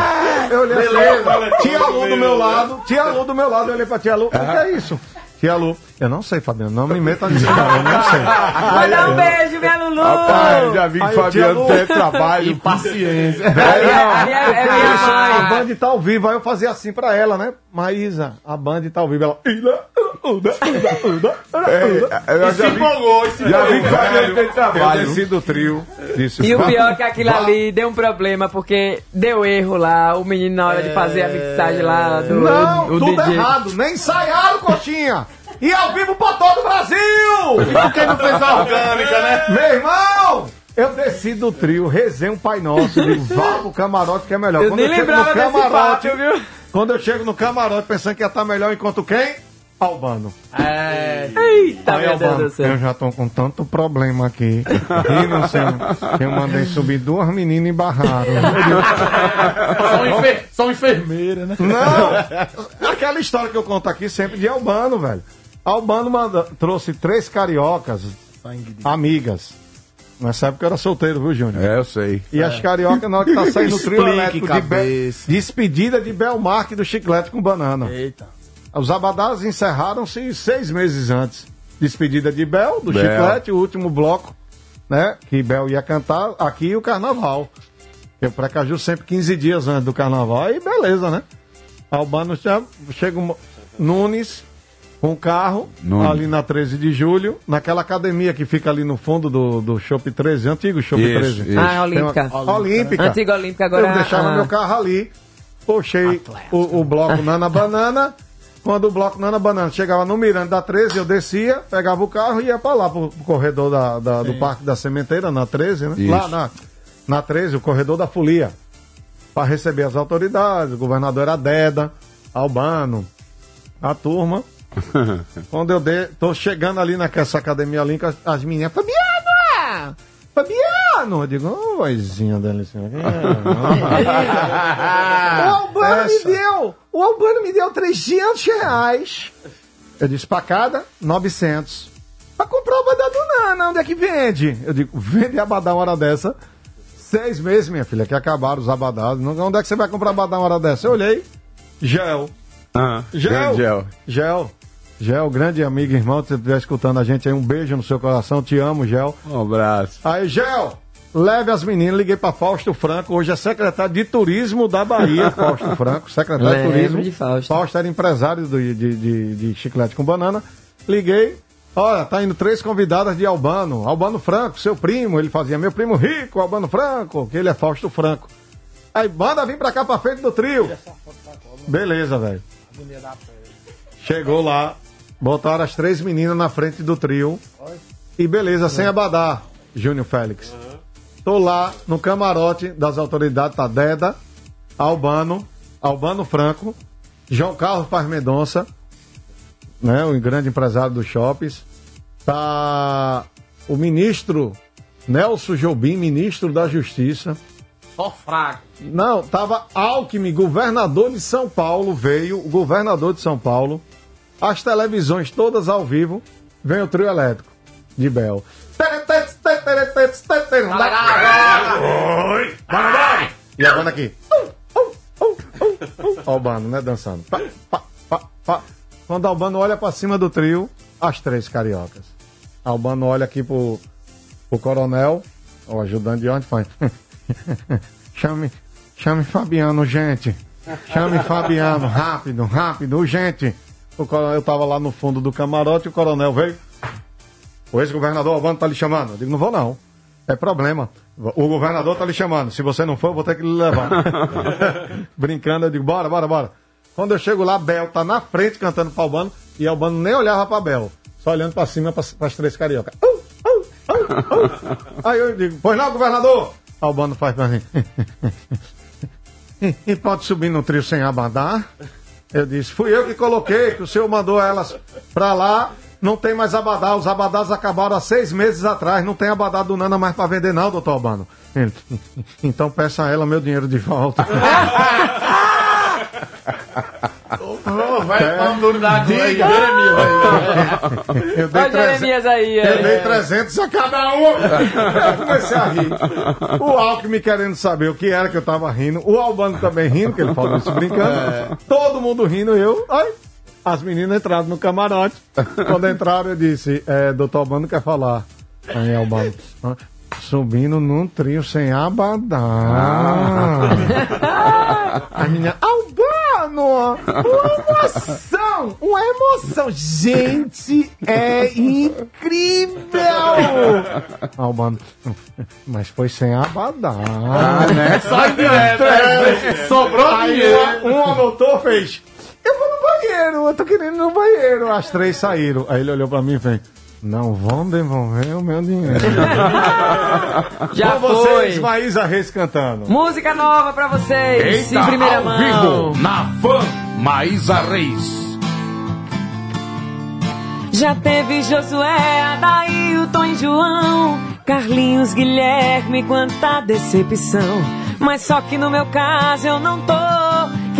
Eu olhei assim, tia Lu do meu lado, tia Lu do meu lado, eu olhei pra tia Lu, o que é isso? Tia Lu, eu não sei, Fabiano, não me meta nisso, não, eu não sei. Manda um beijo, minha Lulu! Rapaz, já vi que Fabiano tem trabalho. E paciência. É, ali é- é minha Isso, a mãe. Band tá ao vivo, aí eu fazia assim pra ela, né? Maísa, a Band tá ao vivo, ela. E se empolgou, se Já vi que. Fabiano tem trabalho. Eu desci do trio. Disse, E o pior é que aquilo ali deu um problema, porque deu erro lá, o menino na hora de fazer a mixagem lá do Não, o tudo DJ. errado, nem ensaiaram, coxinha! E ao vivo pra todo o Brasil! Porque não fez a orgânica, né? Meu irmão! Eu desci do trio, rezei um Pai Nosso, digo, vá pro camarote que é melhor. Eu nem chego lembrava desse papo, viu? Quando eu chego no camarote pensando que ia estar melhor enquanto quem? Albano. É. Eita, Aí, meu Deus Albano, do céu. eu já tô com tanto problema aqui. E não sei, eu mandei subir duas meninas e barraram. Eu São, enfer... São enfermeira, né? Não! Aquela história que eu conto aqui sempre de Albano, velho. Albano manda, trouxe três cariocas, amigas. Nessa época eu era solteiro, viu, Júnior? É, eu sei. E as cariocas, na hora que tá saindo o trio elétrico de Be- despedida de Belmarque do chiclete com banana. Eita. Os abadás encerraram-se seis meses antes. Despedida de Bel, do Bel. chiclete, o último bloco, né? Que Bel ia cantar aqui e o carnaval. Porque o Precaju sempre 15 dias antes do carnaval. Aí beleza, né? Albano já chega o Mo- Nunes com o carro Nunes. ali na 13 de julho, naquela academia que fica ali no fundo do, do Shop 13, antigo Shop Isso, 13. isso. Ah, Tem uma- Olímpica. Olímpica. Antiga Olímpica, agora Eu deixava ah, meu carro ali, puxei o, o bloco Nana Banana. Quando o bloco Nana Banana chegava no Miranda da 13, eu descia, pegava o carro e ia pra lá, pro, pro corredor da, da- do Parque da Sementeira, na 13, né? Isso. Lá na, na 13, o corredor da Folia. para receber as autoridades. O governador era Deda, Albano, a turma. Quando eu dei, tô chegando ali naquela academia ali, com as, as meninas, Fabiano! Fabiano! Eu digo, ô, vozinha da licença. o Albano me deu, o Albano me deu 300 reais. Eu disse, pra cada, 900. Pra comprar o abadá do Nana, onde é que vende? Eu digo, vende abadá uma hora dessa. Seis meses, minha filha, que acabaram os abadás. Onde é que você vai comprar abadá uma hora dessa? Eu olhei, gel. Ah, Gel. gel. Gel. Gel, grande amigo, irmão, se você estiver escutando a gente aí, um beijo no seu coração, te amo, Gel. Um abraço. Aí, Gel, leve as meninas, liguei pra Fausto Franco, hoje é secretário de turismo da Bahia, Fausto Franco, secretário de turismo. de Fausto. era empresário do- de, de, de chiclete com banana. Liguei, olha, tá indo três convidadas de Albano. Albano Franco, seu primo, ele fazia meu primo rico, Albano Franco, que ele é Fausto Franco. Aí, manda vir pra cá pra frente do trio. Beleza, velho. Chegou lá, botaram as três meninas na frente do trio. E beleza, sem abadá, Júnior Félix. Tô lá no camarote das autoridades, tá Deda, Albano, Albano Franco, João Carlos Paz Mendonça, né, o grande empresário dos shoppings. Tá o ministro Nelson Jobim, ministro da Justiça. Só fraco. Não, tava Alckmin, governador de São Paulo, veio, o governador de São Paulo, as televisões todas ao vivo, vem o trio elétrico de Bel. E a banda aqui. Ó o bando, né, dançando. Pá, pá, pá, pá. Quando Albano olha pra cima do trio, as três cariocas. Albano olha aqui pro, pro coronel, o ajudante de onde faz. chame, chame Fabiano, gente. Chame Fabiano, rápido, rápido, urgente. O coronel tava lá no fundo do camarote, o coronel veio. O ex-governador Albano tá lhe chamando. Eu digo, não vou não. É problema. O governador tá lhe chamando. Se você não for, eu vou ter que lhe levar. Brincando, eu digo, bora, bora, bora. Quando eu chego lá, Bel tá na frente cantando pra Albano e Albano nem olhava pra Bel. Só olhando pra cima pras, pras três cariocas. Uh, uh, uh. Aí eu digo, pois não, governador? Albano faz pra mim. E, e pode subir no trio sem abadá? Eu disse, fui eu que coloquei, que o senhor mandou elas pra lá. Não tem mais abadá, os abadás acabaram há seis meses atrás. Não tem abadá do Nana mais pra vender, não, doutor Albano. Ele, então peça a ela meu dinheiro de volta. Vai É. pra um duro da aí, Jeremias. Eu dei, Olha Jeremias aí, eu dei 300 a cada um. Eu comecei a rir. O Alckmin querendo saber o que era que eu tava rindo. O Albano também rindo, que ele falou isso brincando. Todo mundo rindo, eu. Ai, as meninas entraram no camarote. Quando entraram, eu disse: é, Doutor Albano quer falar. Aí, Albano. "Ah, Subindo num trio sem abadá. A menina, Albano! Uma emoção! Uma emoção! Gente, é incrível! Albano, mas foi sem abadá, né? Só direto, é. Sobrou dinheiro. um anotou fez. Eu vou no banheiro, eu tô querendo ir no banheiro. As três saíram. Aí ele olhou pra mim e fez. Não vão devolver o meu dinheiro. Já Com vocês, foi. Maísa Reis cantando. Música nova pra vocês, em primeira ao mão. vivo, na Fã, Maísa Reis. Já teve Josué, Adailton e João, Carlinhos, Guilherme, quanta decepção. Mas só que no meu caso eu não tô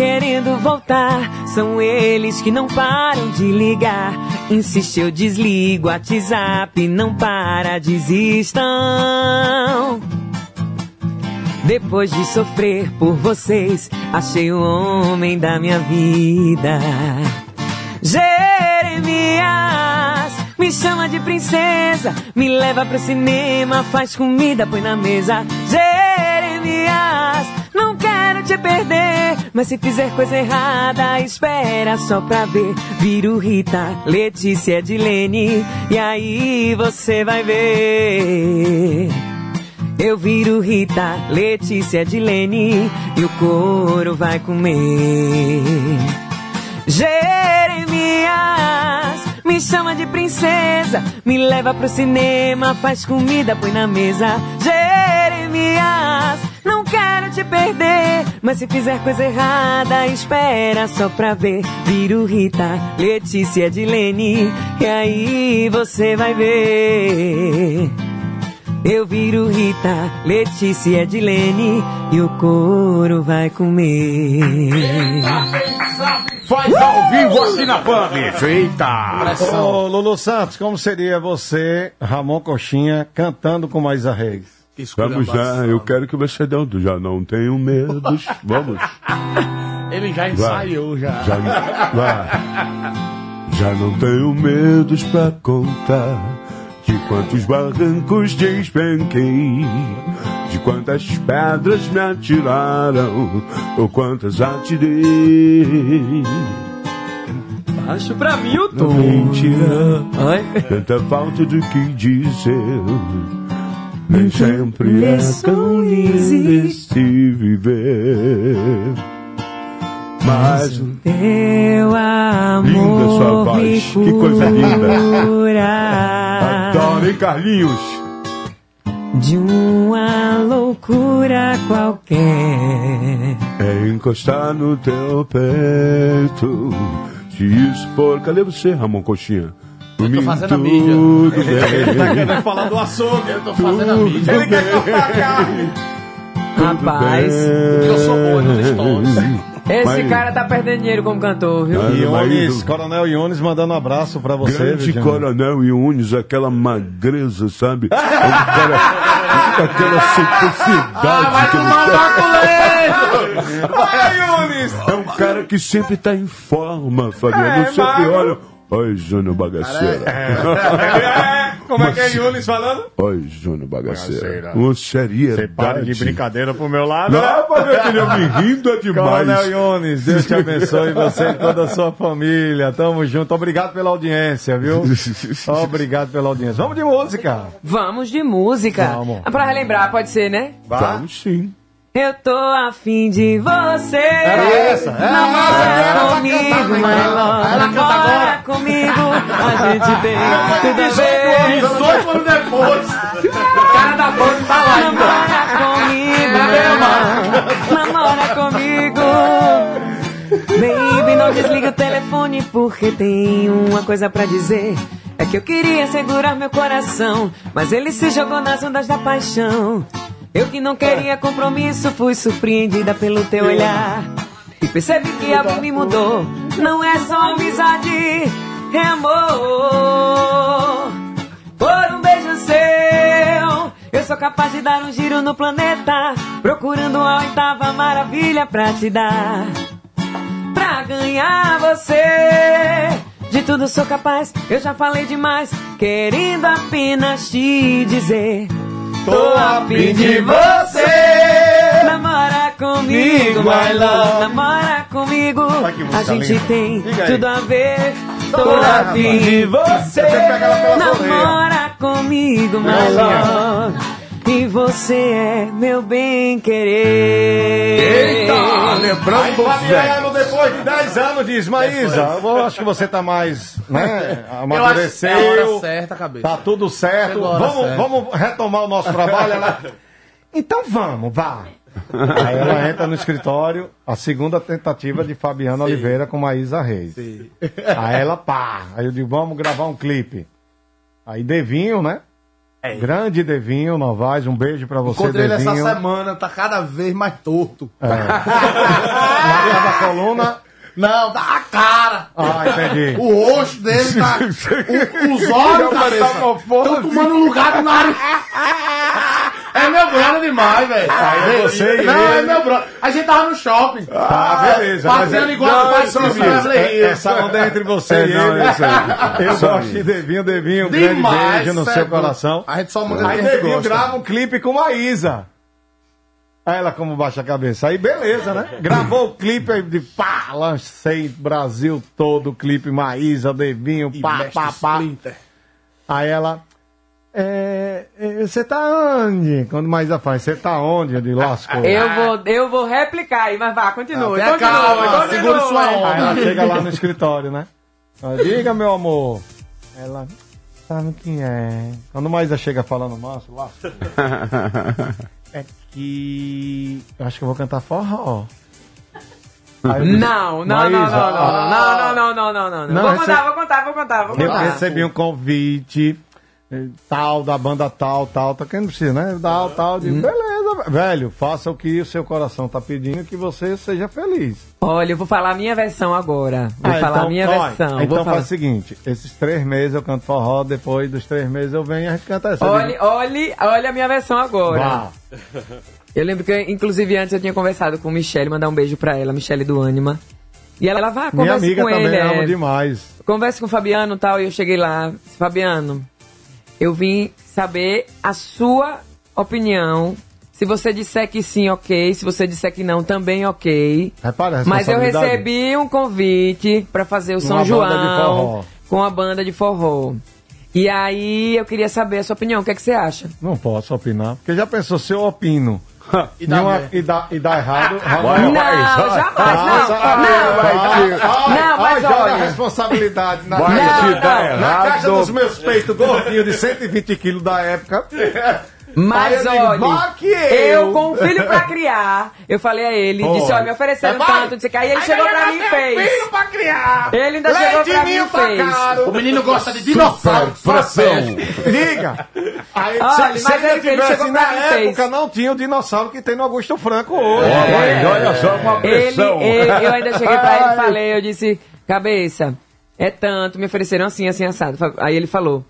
querendo voltar. São eles que não param de ligar. Insiste, eu desligo o WhatsApp, não para, desistam. Depois de sofrer por vocês, achei o homem da minha vida. Jeremias, me chama de princesa, me leva pro cinema, faz comida, põe na mesa. Jeremias, te perder, mas se fizer coisa errada, espera só pra ver. Viro Rita, Letícia, Edilene, e aí você vai ver. Eu viro Rita, Letícia, Edilene, e o couro vai comer. Jeremias, me chama de princesa, me leva pro cinema, faz comida, põe na mesa. Jeremias, não quero te perder. Mas se fizer coisa errada, espera só pra ver. Viro Rita, Letícia de Lene. E aí você vai ver. Eu viro Rita, Letícia de Lene. E o couro vai comer. Faz ao vivo aqui na PAN. Feita. Ô, Lulu Santos, como seria você, Ramon Coxinha, cantando com Maísa Reis? Vamos lá, eu quero que você dê um. Já não tenho medos. Vamos. Ele já ensaiou, já. Já, vai. Já não tenho medos pra contar de quantos barrancos despenquei, de quantas pedras me atiraram, ou quantas atirei. Acho pra mim o Não mentira, tanta falta do que dizer. Nem sempre é tão lindo esse viver. Mas o Teu amor Linda sua voz, que coisa linda. Adoro, hein, Carlinhos? de uma loucura qualquer. É encostar no teu peito. Se isso for, cadê você, Ramon Coxinha? Por tô mim, fazendo a tudo mídia. bem. Tá querendo falar do açougue. Eu tô fazendo a mídia. Ele quer cortar carne. Rapaz, Porque eu sou bom nos stories. esse Mas- cara tá perdendo dinheiro como cantor, viu? Mas- Iones, Coronel Iones mandando um abraço pra você. Grande. Coronel Yunes, aquela magreza, sabe? Cara, aquela simplicidade que ele. Vai, Iones! É um cara que sempre tá em forma, Fabiano. É, sempre magro. olha. Oi, Júnior Bagaceira. É, como é que é Iones falando? Oi, Júnior Bagaceira. Uma seriedade. Você para de brincadeira pro meu lado. Não, mas aquele homem rindo é demais. Coronel Iones, Deus te abençoe você e toda a sua família. Tamo junto. Obrigado pela audiência, viu? Obrigado pela audiência. Vamos de música. Vamos de música. Vamos. Pra relembrar, pode ser, né? Vamos sim. Eu tô afim de você. Era essa, era Namora essa. comigo, canta Namora comigo. A gente tem tudo a ver. 18 anos depois. O cara da banda tá lá. Namora comigo, namora comigo. Baby, não desliga o telefone porque tem uma coisa pra dizer. É que eu queria segurar meu coração, mas ele se jogou nas ondas da paixão. Eu que não queria compromisso, fui surpreendida pelo teu olhar. E percebi que algo me mudou. Não é só amizade, é amor. Por um beijo seu, eu sou capaz de dar um giro no planeta, procurando a oitava maravilha pra te dar. Pra ganhar você, de tudo sou capaz, eu já falei demais, querendo apenas te dizer. Tô a fim de você, namora comigo, my love, namora comigo, a gente linda. tem tudo a ver. Tô a fim de você, namora comigo, my love. E você é meu bem querer. Eita, lembrando Aí, do Fabiano, depois de 10 anos, diz Maísa, eu acho que você tá mais, né, Eu acho que é a hora amadureceu, certa, cabeça. tá tudo certo, vamos, certa. vamos retomar o nosso trabalho. Ela... Então vamos, vá. Aí ela entra no escritório, a segunda tentativa de Fabiano Oliveira com Maísa Reis. Aí ela, pá, aí eu digo, vamos gravar um clipe. Aí Devinho, né? Grande Devinho Novaes, um beijo pra você, Encontrei ele Devinho. essa semana, tá cada vez mais torto. Marca da coluna. Não, tá a cara. Ah, entendi. O rosto dele tá. o- os olhos, cabeça. Estão tomando lugar do nariz. É meu brother demais, velho. Aí é você e Não, ele. é meu brother. A gente tava no shopping. Ah, beleza. mas Passeando é- igual Não, É- Hills. Essa onda é entre você É, e não, ele. é isso aí. Eu gosto de Devinho, Devinho, um grande beijo no seu é coração. A gente só manda Aí Devinho gosta. grava um clipe com a Isa. Aí ela como baixa a cabeça. Aí beleza, né? Gravou o clipe aí de pá, lancei Brasil todo o clipe, Maísa, Devinho, pá, pá, pá. Aí ela. É, é, você tá onde? Quando Maísa faz, você tá onde? Eu de lascou. Eu vou, eu vou replicar aí, mas vá, continue. Ah, tenha continue, calma, segure sua onda. Aí ela chega lá no escritório, né? Ela, Diga, meu amor. Ela, sabe quem é? Quando Maísa chega falando manso, lá. é que. Eu acho que eu vou cantar forró. Não, eu não, não, não, não, não, ah, não, não, não, não, não, não. Não, Vou contar, vou contar, vou contar, vou Eu contar. recebi um convite eh, tal, da banda tal, tal, tá quem não precisa, né? Tal, tal, de Hum. beleza, velho, faça o que o seu coração tá pedindo que você seja feliz. Olha, eu vou falar a minha versão agora. Vou Ah, falar então, a minha versão. Então vou falar. faz o seguinte, esses três meses eu canto forró, depois dos três meses eu venho e a gente canta essa. Olhe, olhe, olha a minha versão agora. Eu lembro que, inclusive, antes eu tinha conversado com Michelle, mandar um beijo pra ela, Michelle do Anima. E ela, ela vai, Minha conversa amiga com também, ele. amo é. demais. Conversa com o Fabiano e tal, e eu cheguei lá. Fabiano, eu vim saber a sua opinião. Se você disser que sim, ok. Se você disser que não, também ok. Repara Mas eu recebi um convite pra fazer o São Uma João com a banda de forró. E aí eu queria saber a sua opinião. O que, é que você acha? Não posso opinar, porque já pensou se eu opino E dá merda. e, dá, e dá errado. Não, jamais, não, não, não, mas joga a olha. responsabilidade na, Vai dar na errado. caixa dos meus peitos gordinhos de 120 quilos da época. Mas Aí eu olha, "Vá que eu... eu." com um filho pra criar, eu falei a ele, disse, olha, me ofereceram Vai. tanto, disse que aí ele chegou pra mim e fez. Filho pra criar. Ele ainda chegou pra mim e fez. O menino gosta de dinossauro. pressão. Diga! Aí, Olha, se, mas se ele- ele ele chegou na pra mim e fez. época, não tinha o dinossauro que tem no Augusto Franco hoje. Mas olha só uma Ele, pressão. ele- eu ainda cheguei pra ele e falei, eu disse, cabeça, é tanto, me ofereceram assim, assim, assado. Aí ele falou,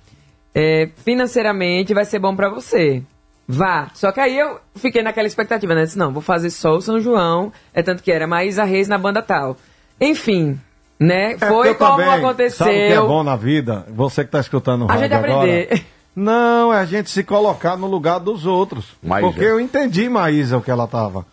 é, financeiramente vai ser bom pra você. Vá. Só que aí eu fiquei naquela expectativa, né? Disse, não, vou fazer só o São João. É tanto que era Maísa Reis na banda tal. Enfim, né? É Foi como também, aconteceu. Sabe o que é bom na vida? Você que tá escutando o A rádio gente aprender. agora. Não, é a gente se colocar no lugar dos outros. Maísa. Porque eu entendi, Maísa, o que ela tava.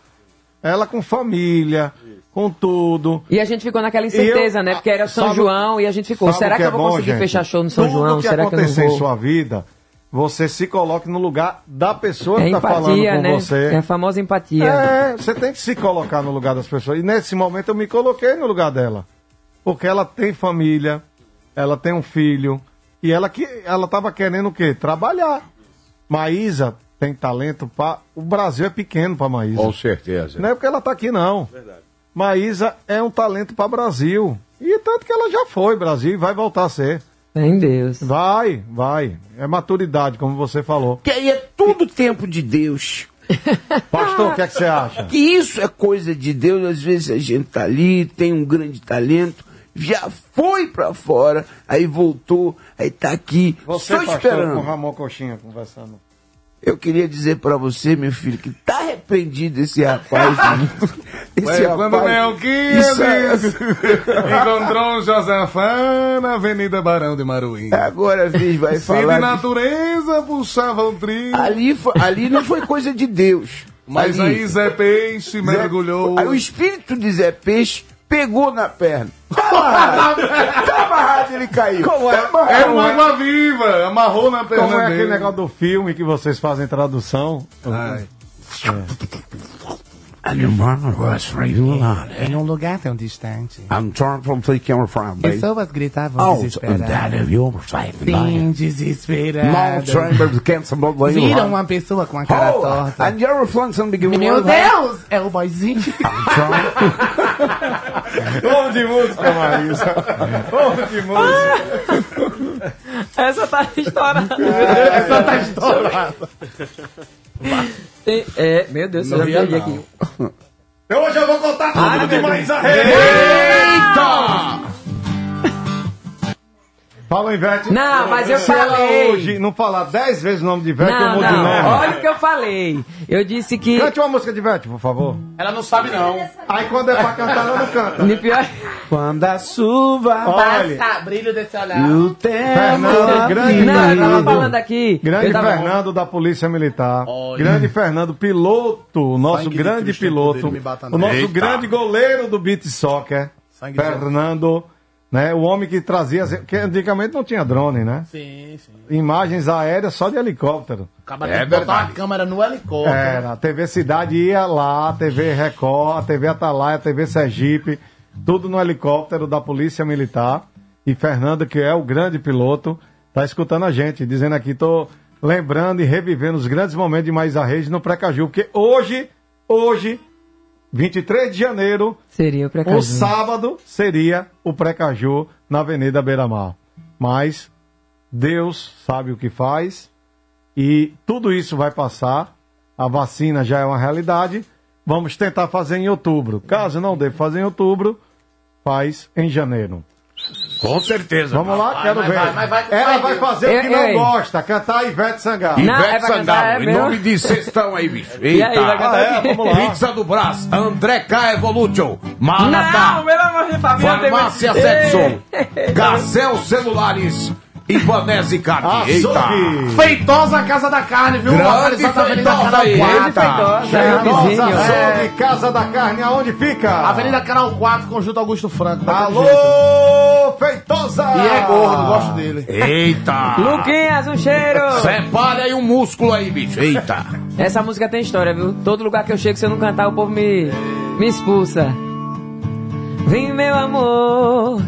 Ela com família, com tudo. E a gente ficou naquela incerteza, eu- né? Porque era São sabe- João e a gente ficou. Será o que, eu é vou bom, conseguir gente? fechar show no São Tudo João? que Será que eu não acontecer em sua vida, você se coloque no lugar da pessoa É que tá falando com né? você. É a famosa empatia. É, você tem que se colocar no lugar das pessoas. E nesse momento eu me coloquei no lugar dela. Porque ela tem família, ela tem um filho, e ela que ela tava querendo o quê? Trabalhar. Maísa tem talento para o Brasil é pequeno para Maísa. Com certeza. Não é porque ela tá aqui não. Maísa é um talento para Brasil. E tanto que ela já foi Brasil e vai voltar a ser. Em Deus. Vai, vai. É maturidade, como você falou. Que aí é tudo tempo de Deus. Pastor, o que é que você acha? Que isso é coisa de Deus. Às vezes a gente tá ali, tem um grande talento, já foi pra fora, aí voltou, aí tá aqui, Você, só pastor, esperando. com Ramon Coxinha conversando. Eu queria dizer pra você, meu filho, que tá arrependido esse rapaz. esse Ué, quando Melquiades Isso é- encontrou um Josafá na Avenida Barão de Maruí. Agora a vez vai Se falar. de de- natureza puxava o trio, Ali, ali não foi coisa de Deus. mas Ali- aí Zé Peixe Zé- mergulhou. Aí o espírito de Zé Peixe pegou na perna. Tá tá amarrado ele caiu. Como é? Tá amarrado. Era uma água viva, amarrou na perna Como é aquele dele. negócio do filme que vocês fazem tradução? Ai. Em um lugar tão distante. I'm trying to take your friend, baby. Pessoas gritavam Out desesperadas. your sight. Sim, desesperadas. Viram uma pessoa com a cara Oh, torta. and flying some big Meu Deus! É o boyzinho. Vamos de música, Marisa. Vamos de música. Essa tá estourada. Essa tá estourada. Tem- É, meu Deus, eu já perdi aqui. Hoje eu vou contar tudo Ai, de meu Marisa Deus. Reis. Fala, Ivete. Não, mas eu Se ela falei. hoje não falar dez vezes o nome de Ivete, eu Não, mudo de não. Olha o que eu falei. Eu disse que. Cante uma música de Ivete, por favor. Ela não sabe, não. Aí quando é pra cantar, ela não canta. No pior... Quando a chuva Olha, Passa, brilho desse olhar. e o tempo. Fernando, grande Não, eu tava falando aqui. Grande eu tava... Fernando da Polícia Militar. Olha. Grande Fernando, piloto, o nosso Sangue de grande piloto. O não. nosso Eita. grande goleiro do beat soccer. Sangue de Fernando, né? O homem que trazia. Que antigamente não tinha drone, né? Sim, sim. Imagens aéreas só de helicóptero. Acaba É de botar verdade. uma câmera no helicóptero. Era, a TV Cidade ia lá, a TV Record, a TV Atalaia, a TV Sergipe, tudo no helicóptero da Polícia Militar. E Fernando, que é o grande piloto, tá escutando a gente, dizendo aqui, tô lembrando e revivendo os grandes momentos de Maísa Reis no Precaju, porque hoje, hoje, 23 de janeiro, Seria o Precaju. o sábado seria o Precaju na Avenida Beira Mar. Mas Deus sabe o que faz e tudo isso vai passar. A vacina já é uma realidade. Vamos tentar fazer em outubro. Caso não dê fazer em outubro, faz em janeiro. Com certeza. Vamos lá, quero ver. Ela vai fazer o que não gosta, cantar Ivete Sangalo. Não, é Ivete cantar, Sangalo, é em nome de Sextão aí, bicho. E aí, vai Ah, é? Vamos lá. Pizza do Brás, André K. Evolution, Maratá, Farmácia mais- Sexo, Ei. Gacel Celulares e Banese Card. Eita! Feitosa Casa da Carne, viu? Grande Feitosa Canal aí. 4. Feitosa, Feitosa, é. Açougue, Casa da Carne, aonde fica? Avenida Canal 4, Conjunto Augusto Franco. jeito. Alô, Feitosa! E é gordo, gosto dele. Eita! Luquinhas, um cheiro. Separe aí um músculo aí, bicho. Eita! Essa música tem história, viu? Todo lugar que eu chego, se eu não cantar, o povo me, me expulsa. Vem, meu amor.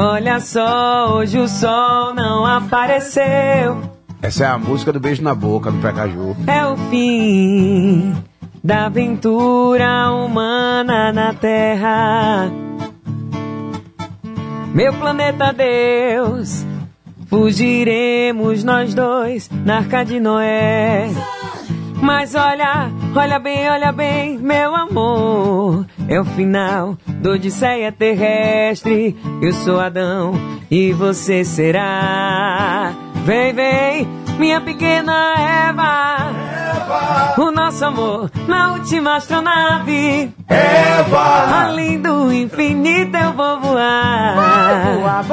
Olha só, hoje o sol não apareceu. Essa é a música do beijo na boca do Precaju. É o fim da aventura humana na Terra. Meu planeta Deus, fugiremos nós dois na arca de Noé. Mas olha, olha bem, olha bem, meu amor. É o final do Odisseia terrestre. Eu sou Adão e você será. Vem, vem, minha pequena Eva. O nosso amor na última astronave. Eva! Além do infinito eu vou voar.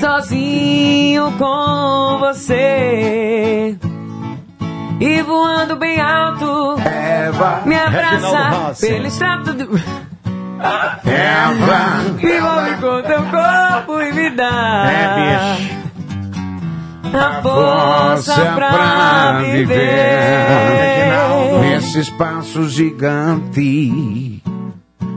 Sozinho com você. E voando bem alto. Eva, Me abraça pelo extrato do. Eva. Envolve com teu corpo e me dá. É, bicho. A força pra viver. Nesse espaço gigante.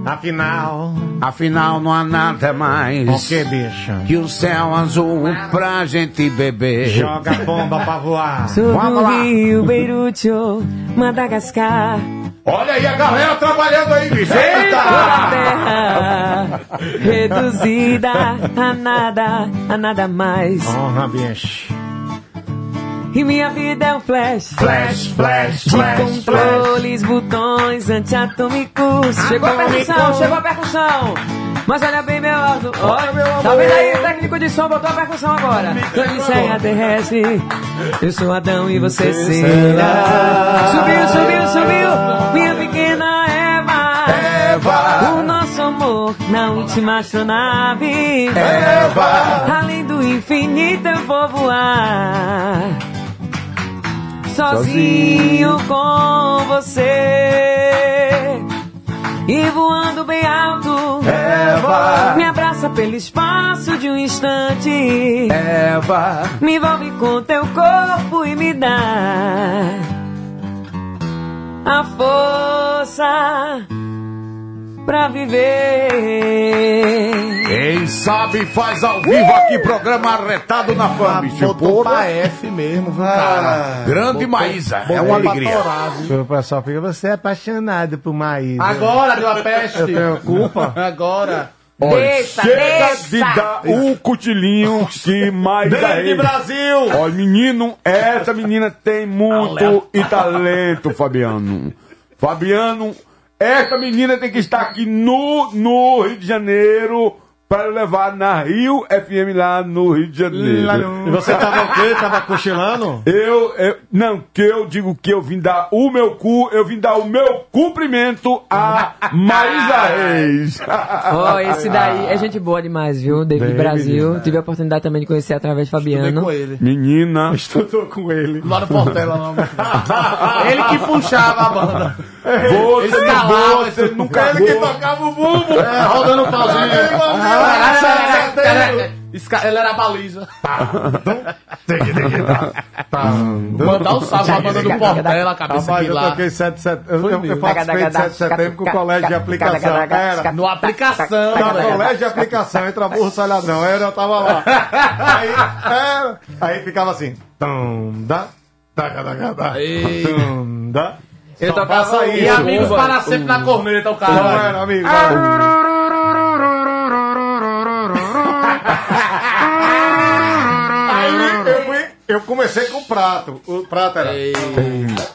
Afinal, Afinal, não há nada mais o que, bicho? que o céu azul pra gente beber. Joga a bomba pra voar. Sobre Vamos lá. rio Beirute, ou Madagascar. Olha aí a galera trabalhando aí, bicho. Toda a Eita! terra reduzida a nada, a nada mais. Honra, bicho. E minha vida é um flash. Flash, flash, De flash, controles, botões antiatômicos. Chegou a percussão, chegou a percussão. Mas olha bem, meu amor. Olha, meu amor. Tá vendo aí? O técnico de som botou a percussão agora. Odisseia terrestre. Eu sou Adão e você será. Subiu, subiu, subiu. Minha pequena Eva. Eva. O nosso amor na última astronave. Eva. Além do infinito eu vou voar sozinho com você. E voando bem alto, Eva, me abraça pelo espaço de um instante. Eva, Me envolve com teu corpo e me dá a força pra viver. Quem sabe faz ao vivo aqui, programa arretado na fama, bicho. Botou pra F mesmo, viu, cara? grande Maísa. É uma alegria. O pessoal fica, você é apaixonado por Maísa. Agora deu a peste. Eu tenho culpa? Agora. Deixa, Chega deixa. de dar o cotilinho que mais Grande Brasil! Olha, menino, essa menina tem muito e talento, Fabiano. Fabiano, essa menina tem que estar aqui no, no Rio de Janeiro para levar na Rio FM lá no Rio de Janeiro. E você tava o quê? Tava cochilando? Eu, eu, não, que eu digo que eu vim dar o meu cu, eu vim dar o meu cumprimento a Marisa Reis. Ó, esse daí é gente boa demais, viu? David David, Brasil. Tive a oportunidade também de conhecer através de Estudei Fabiano. com ele. Menina, Estudou com ele. Lá no Portela, não. ele que puxava a banda. Você, escalava você esse- nunca ele que tocava o bumbo. É, rodando o pauzinho. Ah, Era- era- esca- Ele era a baliza. Mandar um salve pra banda do Portela, a cabeça Rapaz, aqui eu lá. toquei 7 de setembro. Eu, eu, participei de 7 de setembro com o colégio de aplicação. Era. No aplicação. No colégio de aplicação, entra burro, sai ladrão. Era, eu tava lá. Aí, era, aí ficava assim. Tum, da, da, da, Ei. tum, da. Eu Só tocava passa o- isso. E amigos Bomba. para sempre na corneta, o cara. Não era, amigo. Aí eu, eu comecei com o prato. O prato era.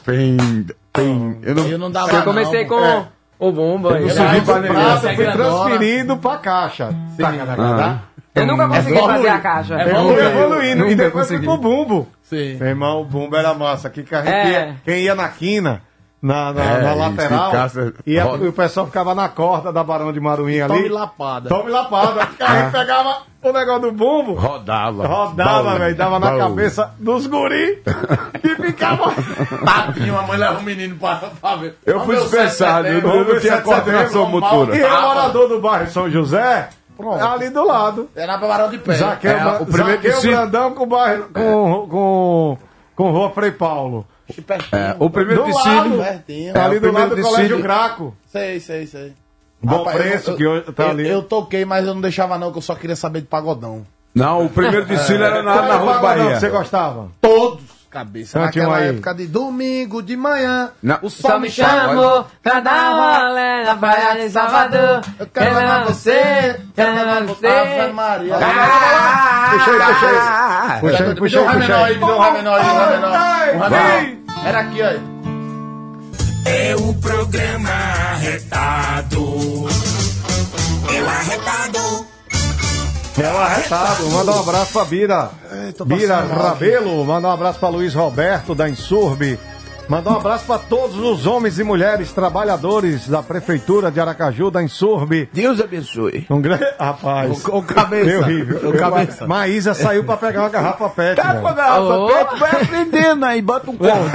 Pim, pim. Eu não Eu não dava Eu comecei não, com É. o Bumba. Eu Eu, subi pra prato. Eu fui é transferido pra caixa. Tá, tá, tá, tá. eu nunca consegui evoluir. fazer a caixa. É Eu bom, fui né? evoluindo e depois fui pro bumbo. Sim. Meu irmão, o bumbo era massa. Aqui que É. quem ia na quina, na, na, É, na lateral, ficasse- e, a- e o pessoal ficava na corda da Barão de Maruim ali. Tome lapada. Tome lapada. Aí a gente pegava o negócio do bumbo, rodava. rodava, velho, dava na baú. cabeça dos guri e ficava. Tadinho, a mãe leva o menino pra, pra ver. Eu fui dispensado, eu não, tinha coordenação motora. E o morador do bairro São José, ali do lado. É na Barão de Pé. Zaqueu, É, o primeiro Zaqueu Brandão com, o bairro, com, com, com Rua Frei Paulo. É, o primeiro Do desfile. lado. Pertinho. Tá ali do lado do Colégio Graco. Sei, sei, sei. Bom Rapaz, preço eu- que hoje tá eu- ali. Eu toquei, mas eu não deixava não, que eu só queria saber de pagodão. Não, o primeiro desfile era na, Qual na Rua Bahia. que você gostava? Todos. Cabeça. Cante um Naquela aí. época de domingo de manhã. Não. O Só me chamou pra dar rolê na praia de Salvador. Eu quero levar você. Quero levar você. Ave Maria. Puxa aí, puxa aí. Ah, Puxa aí, me puxa deu um puxa menor aí. aí, me deu um ré menor aí, um ré menor. Era aqui, aí. É o programa arretado. É o arretado. É o arretado. Manda um abraço pra Bira. tô Bira. Rabelo. Manda um abraço pra Luiz Roberto, da Insurb. Manda um abraço pra todos os homens e mulheres trabalhadores da Prefeitura de Aracaju, da Insurb. Deus abençoe. Um grande. Rapaz. O- o cabeça. Que horrível. O cabeça. Maísa saiu pra pegar uma garrafa pet. Tá velho. com a garrafa Alô? perto, vai aprendendo aí, bota um cordão.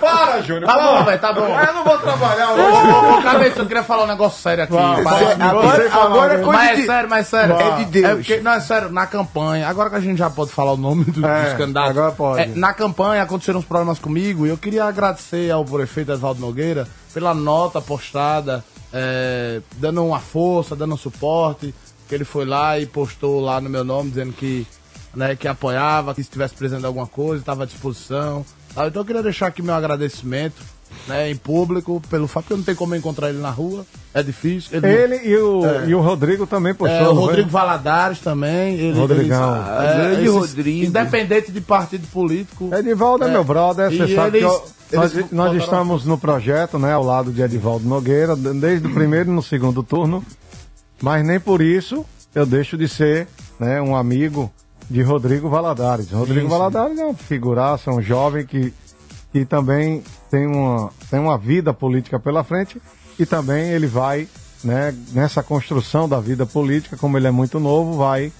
Para, Júnior. Tá para. bom, velho, tá bom. Eu não vou trabalhar hoje. ô, cabeça, eu queria falar um negócio sério aqui. Vai. Agora, Você fala, agora é coisa Mas é de... sério, mas é sério. É de Deus. É porque, não, é sério, na campanha, agora que a gente já pode falar o nome do- É, dos candidatos. agora pode. É, na campanha aconteceram uns problemas comigo eu queria agradecer ao prefeito Oswaldo Nogueira pela nota postada, é, dando uma força, dando um suporte, que ele foi lá e postou lá no meu nome, dizendo que, né, que apoiava, que se estivesse precisando de alguma coisa, estava à disposição. tá? Então eu queria deixar aqui meu agradecimento. Né, em público, pelo fato que eu não tenho como encontrar ele na rua, é difícil. não- Ele e o, É. e o Rodrigo também postou. é, o? Rodrigo Valadares também. Ele, Rodrigão. eles- Ah, grande esses- Rodrigo. Independente de partido político. Edivaldo é, É. meu brother, você sabe eles- que eu- nós, nós estamos no projeto, né, ao lado de Edivaldo Nogueira, desde o primeiro e no segundo turno, mas nem por isso eu deixo de ser né, um amigo de Rodrigo Valadares. Rodrigo Valadares é uma figuraça, um jovem que, que também tem uma, tem uma vida política pela frente e também ele vai, né, nessa construção da vida política, como ele é muito novo, vai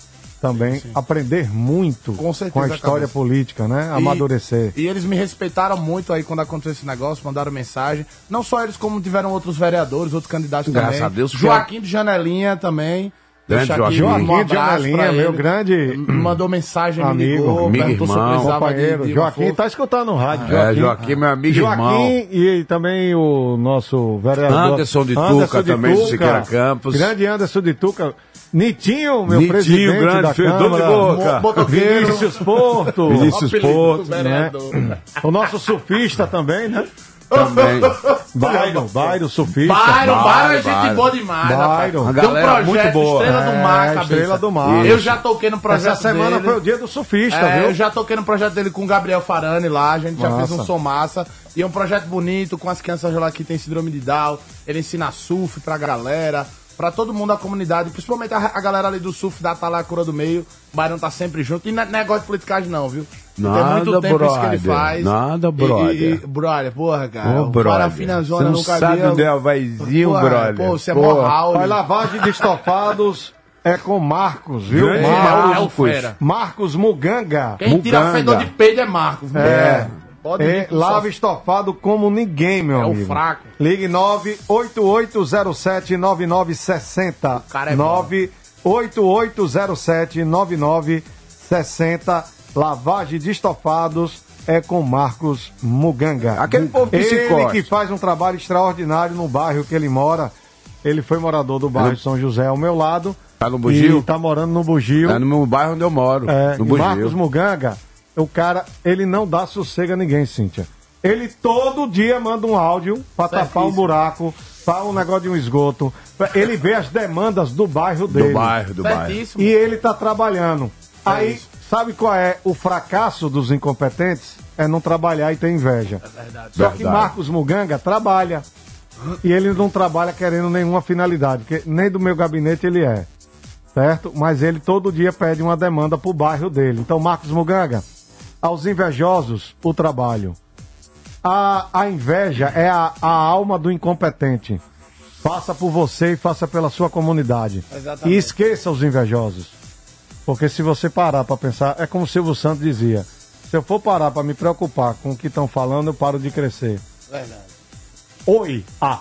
também aprender muito Com certeza, a história cabeça. política, né? E- Amadurecer. E eles me respeitaram muito aí quando aconteceu esse negócio, mandaram mensagem. Não só eles, como tiveram outros vereadores, outros candidatos Graças também. a Deus, Joaquim de Janelinha também. Grande Joaquim. um Joaquim de pra meu grande Mandou mensagem, me amigo, ligou, amigo, irmão, companheiro. de, de Joaquim fofo. tá escutando no rádio. É, Joaquim, meu amigo Joaquim irmão. e também o nosso vereador Anderson de Tuca, também, de Siqueira Campos. Grande Anderson de Tuca. Nitinho, meu Nitinho, presidente grande da fedor de Câmara. boca. Vinícius Porto. Vinícius Porto, né? O nosso surfista também, né? Também. Bairo, Bairo, surfista. Byron, Byron é gente Byron. boa demais. Byron. Tem um galera projeto muito boa. Estrela do Mar, É, cabeça. Estrela do Mar. Eu já toquei no projeto Essa semana dele. foi o dia do surfista, É, viu? eu já toquei no projeto dele com o Gabriel Farani lá, a gente já fez um som massa. E é um projeto bonito, com as crianças lá que tem síndrome de Down. Ele ensina surf pra galera, pra todo mundo da comunidade, principalmente a, a galera ali do surf da Talacura do Meio. O Barão tá sempre junto. E não é negócio de politicagem não, viu? Nada, tem muito tempo isso que ele brother. faz. Nada, brother. E, e, brother, porra, cara. Ô, o brother. Parafina Você zona não no sabe cabelo. onde é o vaizinho, brother. Pô, você é mó Raul. Olha, lavagem de estofados é com Marcos, viu? Grande Marcos, é o. Marcos Muganga. Quem tira Muganga. fedor de peido é Marcos. É. Pode É, lava só- estofado como ninguém, meu É o amigo. fraco. Ligue 988079960. cara é bom. 988079960. Lavagem de estofados é com Marcos Muganga. Aquele povo que se Ele corta. que faz um trabalho extraordinário no bairro que ele mora. Ele foi morador do bairro São José ao meu lado. Tá no Bugio? E tá morando no Bugio. É no meu bairro onde eu moro. É, no e Bugio. Marcos Muganga o cara, ele não dá sossego a ninguém, Cíntia. Ele todo dia manda um áudio pra tapar um buraco, pra um negócio de um esgoto. Ele vê as demandas do bairro dele. bairro, do bairro. Certíssimo. E ele tá trabalhando. Aí, sabe qual é o fracasso dos incompetentes? É não trabalhar e ter inveja. Só que Verdade. Marcos Muganga trabalha. E ele não trabalha querendo nenhuma finalidade, porque nem do meu gabinete ele é. Certo? Mas ele todo dia pede uma demanda pro bairro dele. Então, Marcos Muganga, aos invejosos, o trabalho. A, a inveja é a, a alma do incompetente. Faça por você e faça pela sua comunidade. Exatamente. E esqueça os invejosos. Porque se você parar para pensar, é como o Silvio Santos dizia: se eu for parar para me preocupar com o que estão falando, eu paro de crescer. Verdade. Oi! Ah!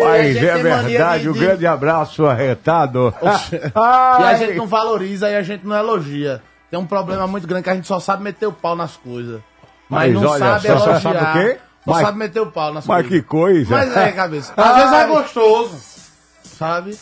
Mas é verdade, de- um de- grande abraço arretado. E a gente não valoriza e a gente não elogia. Tem um problema muito grande que a gente só sabe meter o pau nas coisas. Mas, Mas não olha sabe elogiar. só sabe o quê? Só Mas- sabe meter o pau nas Mas coisas. que coisa. Mas é, cabeça. Às vezes é gostoso. Sabe?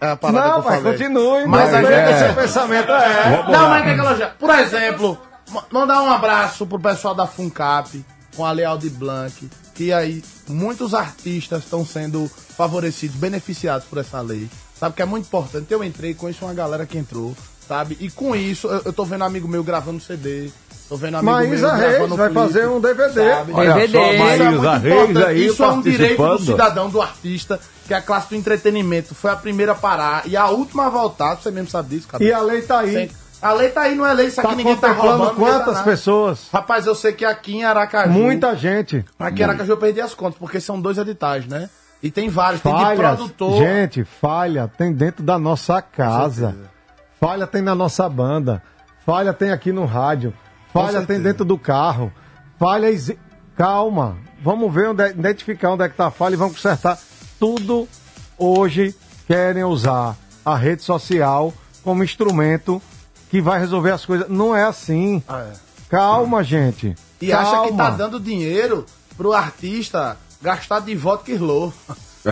A parada que Não, eu mas falei. continue, Mas mas a gente- esse pensamento é. Não, mas tem que elogiar. Por exemplo, ma- mandar um abraço pro pessoal da FUNCAP, com a Lealdi Blanc, que aí muitos artistas estão sendo favorecidos, beneficiados por essa lei. Sabe que é muito importante. Eu entrei, conheço uma galera que entrou, sabe? E com isso, eu, eu tô vendo amigo meu gravando CD. Tô vendo amigo Maísa meu Reis gravando vai clipe, fazer um DVD. sabe? Olha DVD. só, Isso é Maísa muito Reis importante. aí Isso é um direito do cidadão, do artista, que a classe do entretenimento foi a primeira a parar e a última a voltar. Você mesmo sabe disso, cara. E a lei tá aí. A lei tá aí, não é lei, isso aqui Tá ninguém tá roubando. tá quantas nada. pessoas? Rapaz, eu sei que aqui em Aracaju. Muita gente. Aqui em Aracaju eu perdi as contas, porque são dois editais, né? E tem vários, tem de Falhas. produtor. Gente, falha tem dentro da nossa casa. Falha tem na nossa banda. Falha tem aqui no rádio. Falha tem dentro do carro. Falha. Calma. Vamos ver onde é, identificar onde é que tá a falha e vamos consertar. Tudo hoje querem usar a rede social como instrumento que vai resolver as coisas. Não é assim. Ah, é. Calma, gente. E Calma. acha que tá dando dinheiro pro artista gastar de vodka Slow.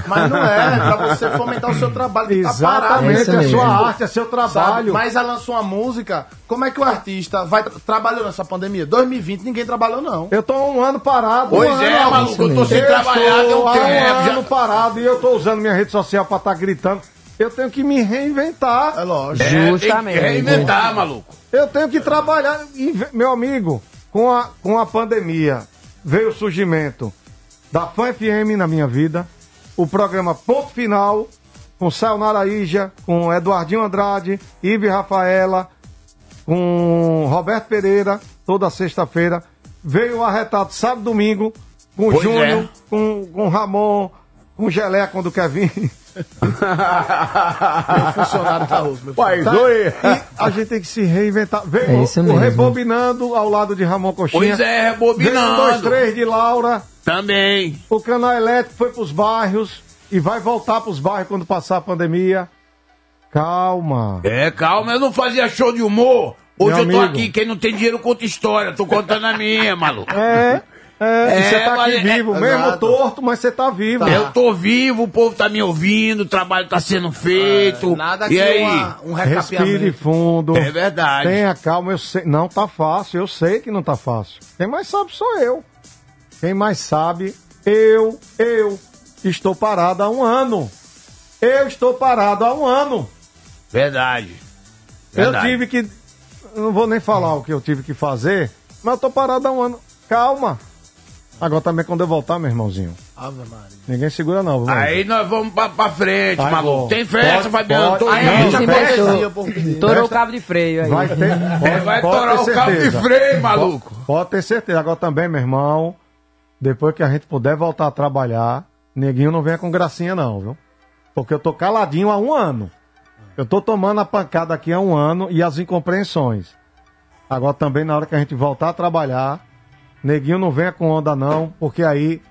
Mas não é, pra você fomentar o seu trabalho. que tá parado. Exatamente, É isso é sua mesmo. arte, é seu Sabe? trabalho. Mas ela lançou uma música. Como é que o artista vai tra trabalhou nessa pandemia? 2020 ninguém trabalhou, não. Eu tô um ano parado. Pois um é, ano, maluco, eu tô Eu sem trabalhar, estou um tempo, um já- ano parado e eu tô usando minha rede social pra estar gritando. Eu tenho que me reinventar. É lógico. Justamente. reinventar, maluco. Eu tenho que trabalhar. E, meu amigo, com a, com a pandemia, veio o surgimento da Fã FM na minha vida, o programa Ponto Final, com Sayonara Ija, com Eduardinho Andrade, Ive Rafaela, com Roberto Pereira, toda sexta-feira. Veio o Arretado sábado e domingo, com o Pois Júnior, é. com, com o Ramon, com o Gelé quando quer vir. Meu funcionário tá osso, meu Mas Tá? oi. E a gente tem que se reinventar. Veio É o- isso o mesmo. Rebobinando ao lado de Ramon Coxinha. Pois é, rebobinando. Veio o dois, três de Laura. Também. O canal elétrico foi pros bairros e vai voltar pros bairros quando passar a pandemia. Calma. É, calma, eu não fazia show de humor. Hoje Meu eu tô amigo. aqui, quem não tem dinheiro conta história. Tô contando a minha, maluco. É, é, e É, você tá aqui mas é- vivo, é- mesmo exato. torto, mas você tá vivo. Eu tô vivo, o povo tá me ouvindo, o trabalho tá sendo feito. Nada e que aí? uma- um Respire recapeamento. fundo. É verdade. Tenha calma, eu sei. Não tá fácil, eu sei que não tá fácil. Quem mais sabe sou eu. Quem mais sabe, eu, eu estou parado há um ano. Eu estou parado há um ano. Verdade. Eu Verdade. tive que. eu Não vou nem falar o que eu tive que fazer, mas eu tô parado há um ano. Calma. Agora também quando eu voltar, meu irmãozinho. Ave Maria. Ninguém segura, não. Aí nós vamos pra, pra frente, Vai, maluco. Tem festa, Fabiano. Tô Aí a gente se pedir. Torou o cabo de freio aí. Vai ter. Pode, Vai pode torar ter o cabo de certeza. freio, maluco. Pode, pode ter certeza. Agora também, meu irmão, depois que a gente puder voltar a trabalhar, neguinho não venha com gracinha, não, viu? Porque eu tô caladinho há um ano. Eu tô tomando a pancada aqui há um ano e as incompreensões. Agora também, na hora que a gente voltar a trabalhar, neguinho não venha com onda, não, porque aí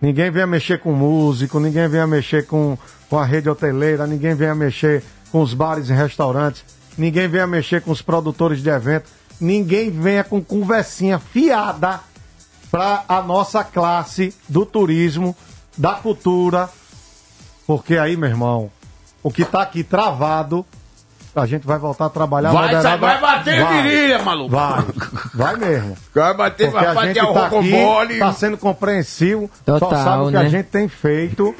ninguém venha mexer com músico, ninguém venha mexer com, com a rede hoteleira, ninguém venha mexer com os bares e restaurantes, ninguém venha mexer com os produtores de evento, ninguém venha com conversinha fiada para a nossa classe do turismo, da cultura, porque aí, meu irmão, o que tá aqui travado a gente vai voltar a trabalhar Vai, moderada- vai bater virilha, maluco. Vai, vai mesmo. Vai bater, Porque vai a gente bater o tá aqui, tá sendo compreensivo, Total, só sabe o que a né? gente tem feito.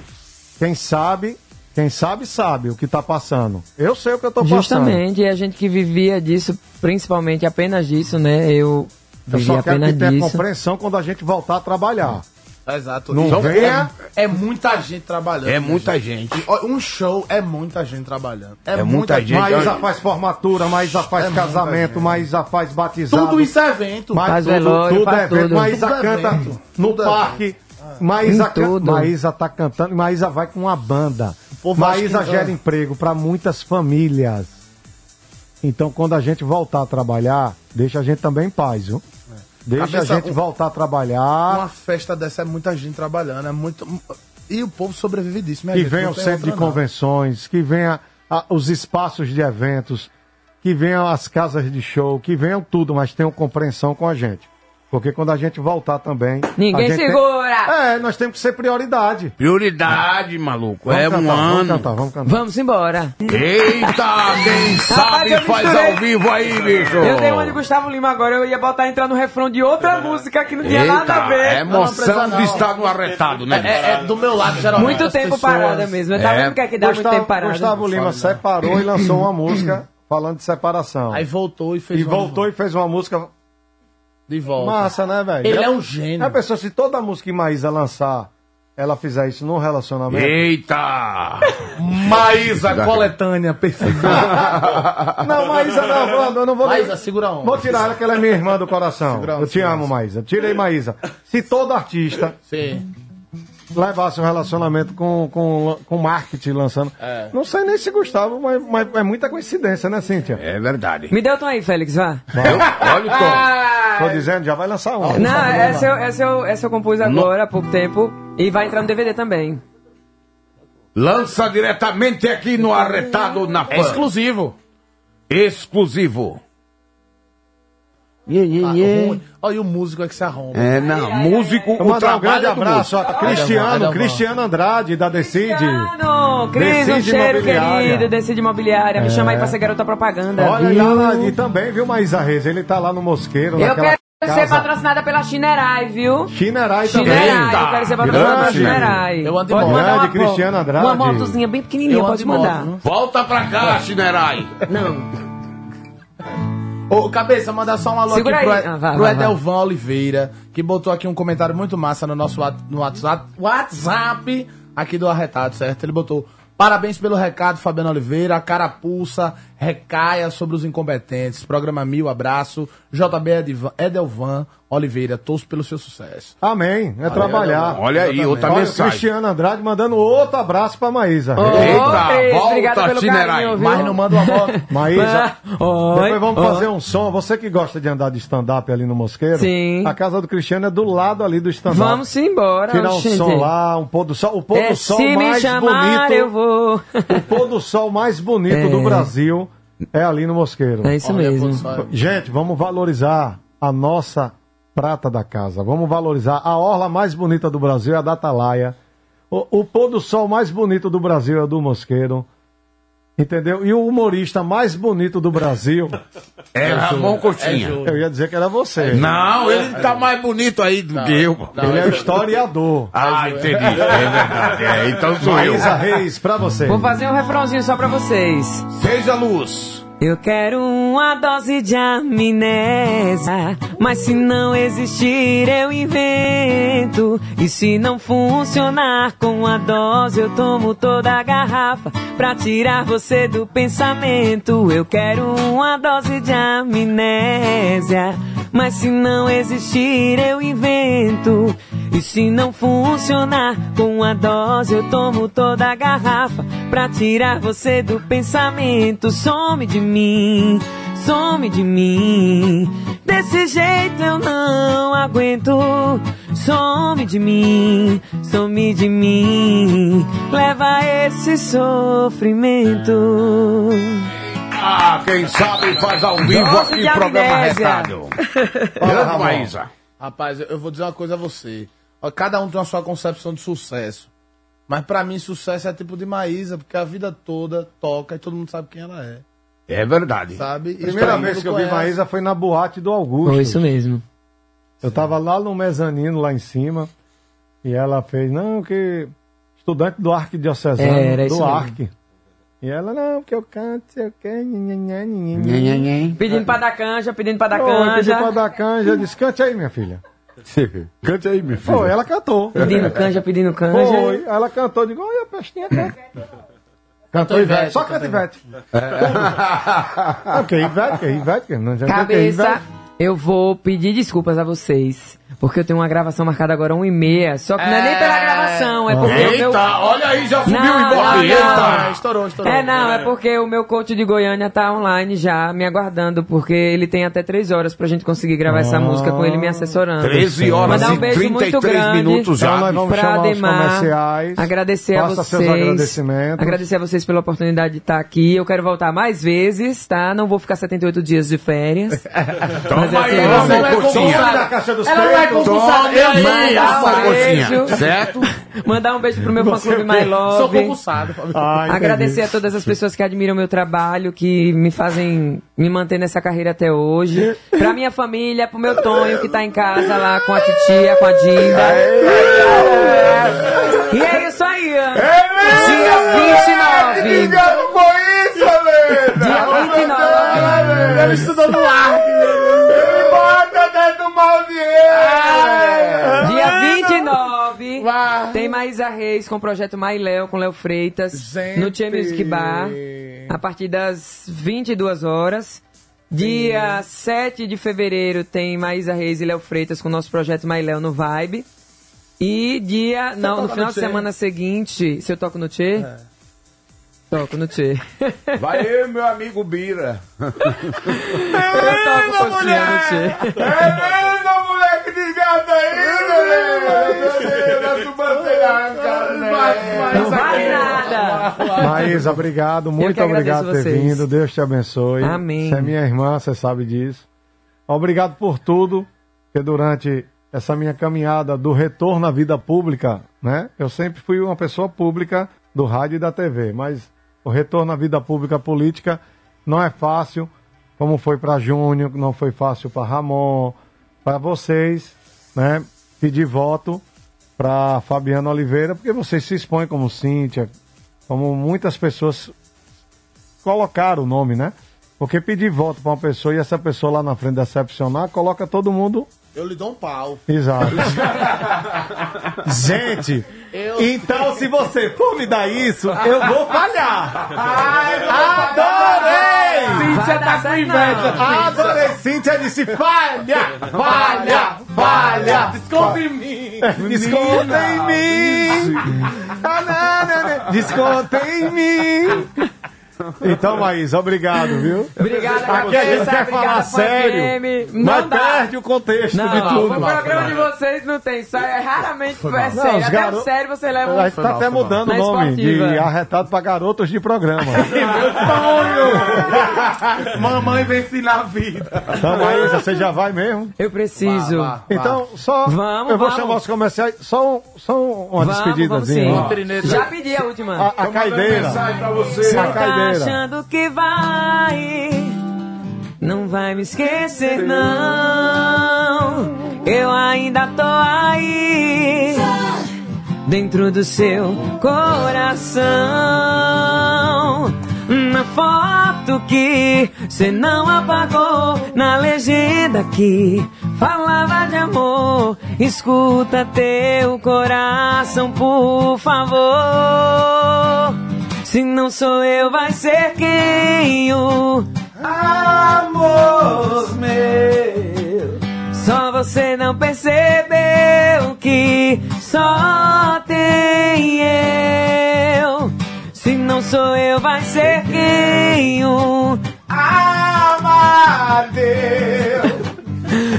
Quem sabe, quem sabe, sabe o que tá passando. Eu sei o que eu tô passando. Justamente, e a gente que vivia disso, principalmente apenas disso, né? Eu Eu só quero que tenha disso. compreensão quando a gente voltar a trabalhar. Exato. Não Então, venha- É, é muita gente trabalhando. É muita gente. E, ó, Um show é muita gente trabalhando. É, É muita, muita gente. gente. Maísa faz formatura, Maísa faz É casamento, gente. Maísa faz batizado. Tudo isso é evento. Mas Faz tudo, velório, tudo faz é evento. tudo. Maísa Tudo é canta evento. no Tudo é parque. Maísa, Em can... Maísa tá cantando. Maísa vai com uma banda. Maísa gera emprego para muitas famílias. Então, quando a gente voltar a trabalhar, deixa a gente também em paz, viu? Deixa Cabeça- a gente voltar a trabalhar. Uma festa dessa é muita gente trabalhando. É muito... E o povo sobrevive disso, minha que gente, venha o centro de convenções, que venha a- os espaços de eventos, que venham as casas de show, que venham tudo, mas tenham compreensão com a gente. Porque quando a gente voltar também. Ninguém a gente tem- segura! É, nós temos que ser prioridade. Prioridade, maluco. Vamos é cantar, um Vamos ano. cantar, vamos cantar. Vamos embora. Eita, quem sabe eu faz ao vivo aí, bicho. Eu dei uma de Gustavo Lima agora, eu ia botar entrar no refrão de outra música que não tinha nada a Eita, ver. é emoção de estar no arretado, né? É, é do meu lado, geralmente. Muito tempo pessoas- parada mesmo. Eu tava É. vendo que é que dá muito Gustavo, tempo parada. Gustavo Lima separou e lançou uma música falando de separação. Aí voltou e fez e uma- voltou e fez uma música de volta. massa, né, velho? Ele é um gênio. Já pensou se toda música que Maísa lançar, ela fizer isso num relacionamento? Eita! Maísa, coletânea, perfeita. Não, Maísa não, eu não vou... Maísa, segura a onda. Vou tirar ela, que ela é minha irmã do coração. Segura a Eu te a amo. Maísa. Tirei Maísa. Se todo artista Sim. Levasse um relacionamento com, com, com marketing lançando... É. Não sei nem se Gustavo, mas, mas é muita coincidência, né, Cíntia? É verdade. Me dê o tom aí, Félix, vá. Olha o tom. Tô dizendo, já vai lançar um. Não, essa eu, essa, eu, essa eu compus agora, há pouco tempo. E vai entrar no DVD também. Lança diretamente aqui no Arretado na Fã. É exclusivo. Exclusivo. Ah. Olha, o músico é que se arromba. É, não, músico, Vou o mandar um grande abraço ó, Cristiano. Cristiano Andrade, da Decide. Cristiano, Cris, um Decide cheiro querido, Decide Imobiliária. Me chama aí pra ser garota propaganda. Olha viu? lá, e também, viu, Maísa Reis? Ele tá lá no Mosqueiro, Eu naquela quero ser patrocinada pela Chinerai, viu? Chinerai também. Chinerai, eu quero ser patrocinada pela Chinerai. Eu ando de Pode moto. mandar uma, Cristiano Andrade. uma motozinha bem pequenininha, pode de moto, mandar. viu? Volta pra cá, Chinerai. Não. Ô, cabeça, mandar só um alô Segura aqui pro. Ah, vai, pro vai, Edelvan Oliveira, que botou aqui um comentário muito massa no nosso no WhatsApp, WhatsApp aqui do Arretado, certo? Ele botou: Parabéns pelo recado, Fabiano Oliveira. A carapuça recaia sobre os incompetentes. Programa Mil, abraço. JB Edelvan Oliveira, torço pelo seu sucesso. Amém, é trabalhar. Olha aí, outra Olha o mensagem. Cristiano Andrade mandando outro abraço pra Maísa. Ô, Eita, volta, obrigado pelo carinho? Mas não manda uma moto. Maísa, Oi, depois vamos oi. fazer um som. Você que gosta de andar de stand-up ali no Mosqueiro, Sim. a casa do Cristiano é do lado ali do stand-up. Vamos embora, Tirar um gente. som lá, um pôr do sol. O pôr É, do sol se me mais chamar, bonito. eu vou. O pôr do sol mais bonito É. do Brasil é ali no Mosqueiro. É isso Olha, mesmo. Gente, vamos valorizar a nossa prata da casa. Vamos valorizar a orla mais bonita do Brasil, é a da Atalaia. O, o pôr do sol mais bonito do Brasil é o do Mosqueiro. Entendeu? E o humorista mais bonito do Brasil, É Ramon Coutinho. eu ia dizer que era você. Não, ele tá mais bonito aí do que eu. Ele é o historiador. Ah, entendi. É verdade. É, então sou eu. Reis, pra você. Vou fazer um refrãozinho só pra vocês. Seja luz. Eu quero uma dose de amnésia, mas se não existir eu invento. E se não funcionar com a dose, eu tomo toda a garrafa pra tirar você do pensamento. Eu quero uma dose de amnésia, mas se não existir eu invento. E se não funcionar com a dose, eu tomo toda a garrafa pra tirar você do pensamento. Some de mim, some de mim. Desse jeito eu não aguento. Some de mim, some de mim. Leva esse sofrimento. Ah, quem sabe faz ao vivo Dose aqui programa. Arretado. Grande Maísa. Rapaz, eu- vou dizer uma coisa a você. Cada um tem a sua concepção de sucesso. Mas pra mim, sucesso é tipo de Maísa, porque a vida toda toca e todo mundo sabe quem ela é. É verdade. Sabe? A primeira vez que eu vi conhece. Maísa foi na boate do Augusto. Foi isso mesmo. Eu tava lá no mezanino, lá em cima, e ela fez, não, que estudante do Arquidiocesano, É, era isso do mesmo. Arque. E ela, não, porque eu canto, sei o quê. Pedindo pra dar canja, pedindo pra dar Pô, canja. pra dar canja, eu disse, cante aí, minha filha. Cante aí, meu filho. Foi, ela cantou. Pedindo canja, pedindo canja. Foi, ela cantou, digo, olha a pestinha canta. Cantou Ivete, Ivete, só canta Ivete. Ah, que Ivete, que Ivete, não adianta Cabeça, Ivete. eu vou pedir desculpas a vocês. Porque eu tenho uma gravação marcada agora 1 e meia. Só que não é nem pela gravação, é porque o meu... Eita, olha aí, já subiu Não, o não, Ibope. não. Eita. Estourou, estourou. É, não, é porque o meu coach de Goiânia tá online já, me aguardando, porque ele tem até três horas pra gente conseguir gravar essa música com ele me assessorando. 13 horas Mandar um e beijo muito 33 grande minutos já. Então nós vamos pra chamar os Ademar, comerciais. agradecer a vocês. seus agradecimentos. Agradecer a vocês pela oportunidade de estar aqui. Eu quero voltar mais vezes, tá? Não vou ficar 78 dias de férias. Toma Mas, aí, assim, vamos, você vai Coxinha. da caixa dos Ela aí, Mandar um beijo. Certo? Mandar um beijo pro meu fã-clube? My Sou Love. compulsado. Ah, entendi. Agradecer a todas as pessoas que admiram meu trabalho, que me fazem me manter nessa carreira até hoje. Pra minha família, pro meu Tonho, que tá em casa lá com a titia, com a Dinda. E é isso aí. Dia 29. com isso, Helena! Dia 29. Ele estudou no ar. Malvieiro! Dia 29. Vai. Tem Maísa Reis com o projeto Mais Léo, com Léo Freitas. Gente. No Tia Music Bar. A partir das 22 horas. Dia 7 de fevereiro tem Maísa Reis e Léo Freitas com o nosso projeto Mais Léo no Vibe. E dia. Não, no final no de semana seguinte. Se eu toco no Tchê? Toco no Tchê. Vai aí, meu amigo Bira. eu toco Tchê. Helena, moleque de gato aí, Não vale nada. Maísa, obrigado, muito que obrigado por ter vocês. vindo. Deus te abençoe. Amém. Você é minha irmã, você sabe disso. Obrigado por tudo, porque durante essa minha caminhada do retorno à vida pública, né? Eu sempre fui uma pessoa pública do rádio e da TV, mas o retorno à vida pública política não é fácil, como foi para Júnior, não foi fácil para Ramon, para vocês, né? Pedir voto para Fabiana Oliveira, porque vocês se expõem como Cíntia, como muitas pessoas colocaram o nome, né? Porque pedir voto para uma pessoa e essa pessoa lá na frente decepcionar, coloca todo mundo. Eu lhe dou um pau. Exato. Gente, então se você for me dar isso, eu vou falhar. Adorei! Cíntia tá com inveja. Adorei! Cíntia disse falha, falha, falha. Desconta em mim. Desconta em mim! Ah, não, não, não. Desconta em mim! Então, Maísa, obrigado, viu? Obrigada a Aqui a gente vocês, quer obrigada, falar sério, mas Não dá. perde o contexto Não, de tudo. o programa de vocês não tem, só é raramente é sério. Até garo- o sério você leva A um... gente tá até mudando o nome de arretado pra garotos de programa. Mamãe vence na vida. Então, Maísa, você já vai mesmo? Eu preciso. Vá, vá. Então, só. Vamos, eu vou vamos. chamar os comerciais. Só, um- só um- uma Vamos, despedidazinha. vamos ó. sim. Já pedi a última. A, a caideira. Você A tá caideira. Achando que vai Não vai me esquecer não. Eu ainda tô aí Dentro do seu coração. Na foto que cê não apagou Na legenda que falava de amor. Escuta teu coração, por favor se não sou eu, vai ser quem? O amor meu. Só você não percebeu que só tem eu. Se não sou eu, vai ser quem? O amadeu.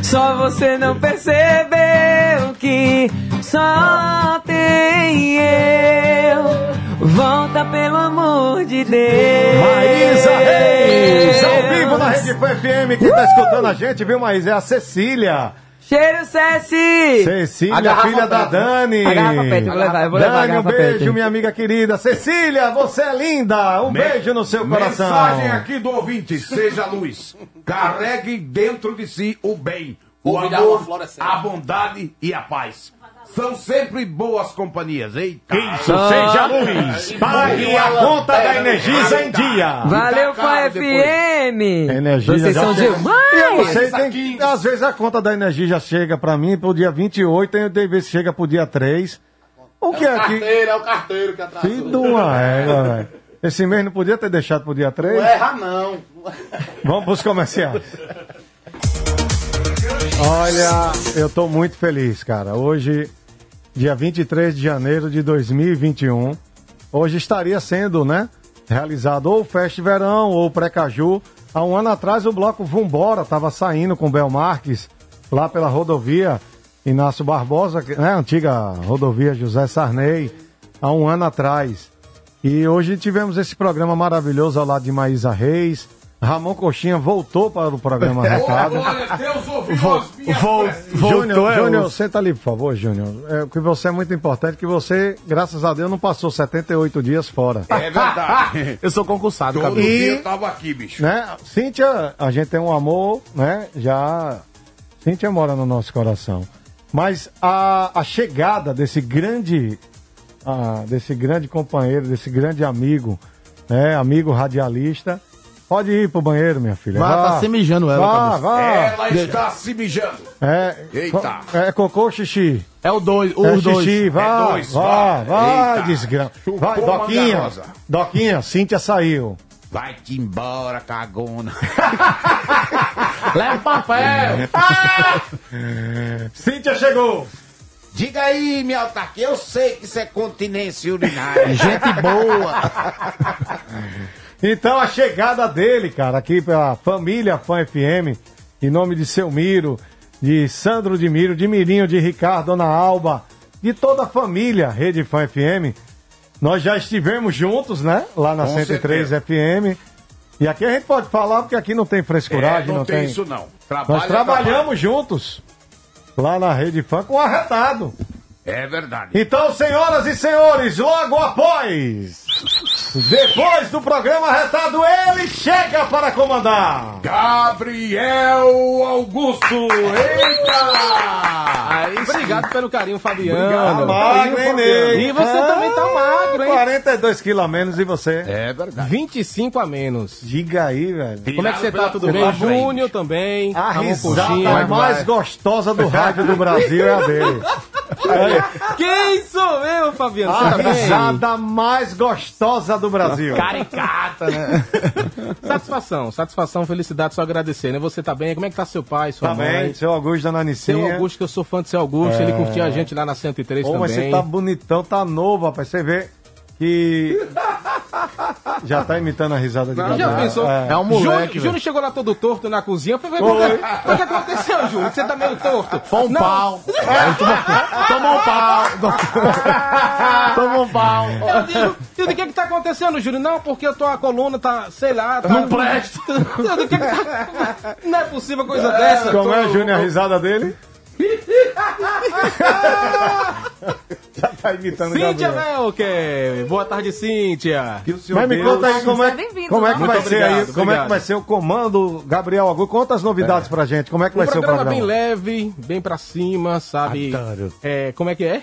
Só você não percebeu que só tem eu. Volta pelo amor de Deus. Maísa Reis, ao vivo na Rede Fã FM. Quem tá escutando a gente, viu, Maísa? É a Cecília. Cheiro, Ceci! Cecília, filha da. Dani. A garrafa pet, eu vou levar, eu vou levar a Dani, um beijo, pet. minha amiga querida. Cecília, você é linda. Um Me- beijo no seu coração. Mensagem aqui do ouvinte, seja luz. Carregue dentro de si o bem, o Ouvirá amor, a bondade e a paz. São sempre boas companhias, eita. Isso, seja luz. Pague a conta da Energisa em dia. Valeu, Tá caro depois. FM! Energia Vocês já são chega. demais! E eu não sei, tem, às vezes a conta da energia já chega pra mim pro dia 28, tem tem vezes chega pro dia 3. O que é, que. Carteiro, é o carteiro que atrasou. Que de uma égua, velho. Esse mês não podia ter deixado pro dia 3? Não erra, não. Vamos pros comerciais. Olha, eu tô muito feliz, cara. Hoje, dia 23 de janeiro de 2021, hoje estaria sendo, né, realizado ou Fest Verão ou o Pré-Caju. Há um ano atrás o bloco Vambora tava saindo com Bel Marques lá pela rodovia Inácio Barbosa, né, antiga rodovia José Sarney, há um ano atrás. E hoje tivemos esse programa maravilhoso ao lado de Maísa Reis. Ramon Coxinha voltou para o programa Recado. A. Júnior, é Júnior, osso. senta ali, por favor, Júnior. É, que você é muito importante, que você, graças a Deus, não passou 78 dias fora. É verdade. Eu sou concursado, Todo cabelo. dia E- eu tava aqui, bicho. Né? Cíntia, a gente tem um amor, né? Já. Cíntia mora no nosso coração. Mas a, a chegada desse grande. ah, desse grande companheiro, desse grande amigo, né? Amigo radialista. Pode ir pro banheiro, minha filha. Vai, vá. tá se mijando ela, Vá, vá. Ela está se mijando. É, Eita. é cocô ou xixi? É o dois, É os dois. xixi, vá, É dois, vá, vai, Eita. desgrama. Vai, Doquinha, garosa. Doquinha, Cíntia saiu. Vai-te embora, cagona. Leva o papel. Cíntia chegou. Diga aí, minha autarquia, eu sei que isso é continência urinária. Gente boa. Então a chegada dele, cara, aqui pela família Fã FM, em nome de seu Miro, de Sandro de Miro, de Mirinho, de Ricardo, Ana Alba, de toda a família Rede Fã FM. Nós já estivemos juntos, né? Lá na Com 103 certeza. FM. E aqui a gente pode falar porque aqui não tem frescuragem, É, não, tem. isso não. Nós Trabalho é trabalhamos juntos lá na Rede Fã com arretado. trabalho. É verdade. Então, senhoras e senhores, logo após, depois do programa arretado, ele chega para comandar. Gabriel Augusto, eita! Aí, obrigado pelo carinho, Fabiano. Tá magro, hein, Ney? E você também tá magro, hein? 42 quilos a menos, e você? É verdade. 25 a menos. Diga aí, velho. Como é que você tá? Tudo bem? Júnior também. A risada mais gostosa do rádio do Brasil é a dele. Quem sou eu, Fabiano? A tá risada mais gostosa do Brasil. Caricata, né? satisfação, satisfação, felicidade, só agradecer, né? Você tá bem? Como é que tá seu pai, sua Tá mãe? bem, seu Augusto da Nanicinha. Seu Augusto, que eu sou fã do seu Augusto, ele curtia a gente lá na 103 Ô, mas também. você tá bonitão, tá novo, rapaz. Você vê que. Já tá imitando a risada de Já Gabriel. pensou? É. um moleque, Júnior, chegou lá todo torto na cozinha. Eu falei, o que, aconteceu, Júnior? Que você tá meio torto? Foi um Não. pau. Aí tomou, um pau. tomou um pau. Eu digo, eu digo, o que que tá acontecendo, Júnior? Não, porque a tua coluna tá, sei lá... Tá... Não presta. Eu digo, o que que tá... Não é possível coisa dessa. Como é, Tô- Júnior, a risada dele? Já tá imitando o Cíntia. Velker. Boa tarde, Cíntia. Mas me conta aí como é, Seja bem-vindo, como é que vai ser aí, como é que vai ser o comando Gabriel Augusto. Conta as novidades pra gente, como é que vai ser o programa programa. bem leve, bem pra cima, sabe? É, como é que é?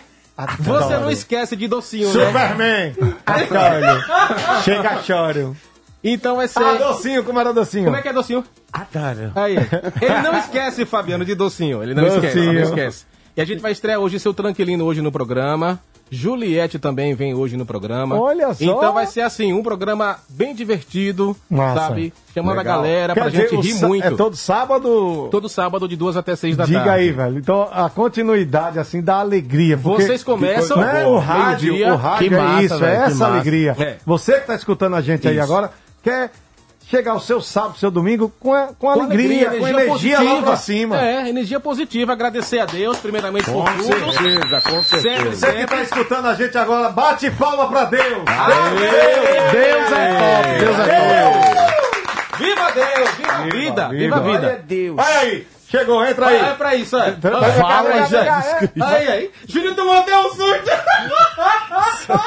Você não esquece de docinho, né? Superman! Chega, choro. Então vai ser... Ah, docinho, como era docinho? Como é que é docinho? Adoro. Aí. Ele não esquece, Fabiano, de docinho. Ele não esquece, Docinho. não esquece. E a gente vai estrear hoje seu Tranquilino hoje no programa. Juliette também vem hoje no programa. Olha só. Então vai ser assim, um programa bem divertido, Massa. sabe? Chamando Legal. a galera Quer pra dizer, gente rir muito. É todo sábado? Todo sábado de duas até seis da Diga tarde. aí, velho. Então, a continuidade, assim, da alegria. porque- Vocês começam né? o rádio, o rádio Que é massa, isso, velho, é essa alegria. É. Você que tá escutando a gente aí Isso. agora, quer chegar o seu sábado, seu domingo com, a- com alegria, com energia, lá pra cima. É, energia positiva. Agradecer a Deus, primeiramente, por tudo. certeza, com Sempre, Você que tá escutando a gente agora, bate palma pra Deus. Deus é top. Deus é top. Viva Deus, viva a vida, viva a Glória a vida. Deus. Olha aí, Chegou, entra aí. É pra isso, é. Fala, Aí, Jesus Aí, aí. Júnior tomou até um susto.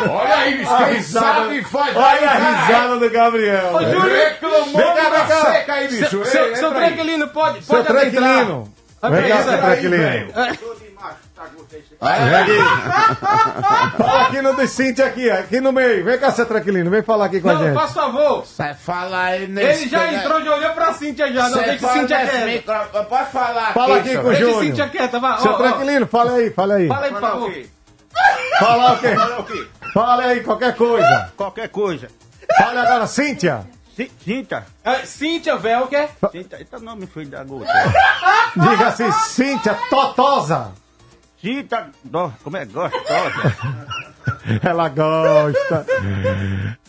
Olha aí, bicho, que risada e faz. Olha a risada do Gabriel. Ô, Júnior. Reclamou Vem cá, da vem cá. seca aí, bicho. Seu, seu, seu tranquilino pode, Seu pode adentrar. tranquilino. Vai Vem pra cá, tranquilino. Vem aqui. Fala aqui no de Cintia aqui, aqui no meio. Vem cá, seu tranquilino. Vem falar aqui com a Não, gente. faz favor. Sai fala aí nesse... Ele já entrou, já olhou pra Cíntia já. Não deixa Cíntia quieta. micro- Pode falar Fala aqui, com o Deixa Júnior. Cíntia quieta, vai. Seu ó. tranquilino, fala aí, fala aí. Fala aí, por favor. Fala o quê? Fala aí, qualquer coisa. Qualquer coisa. Fala agora, Cíntia. Ci- Cinta. É, Cíntia Velker. Cinta. Eita, nome foi da gota. Diga assim, Cíntia Totosa. Cinta. Nó, Como é gostosa. Ela gosta.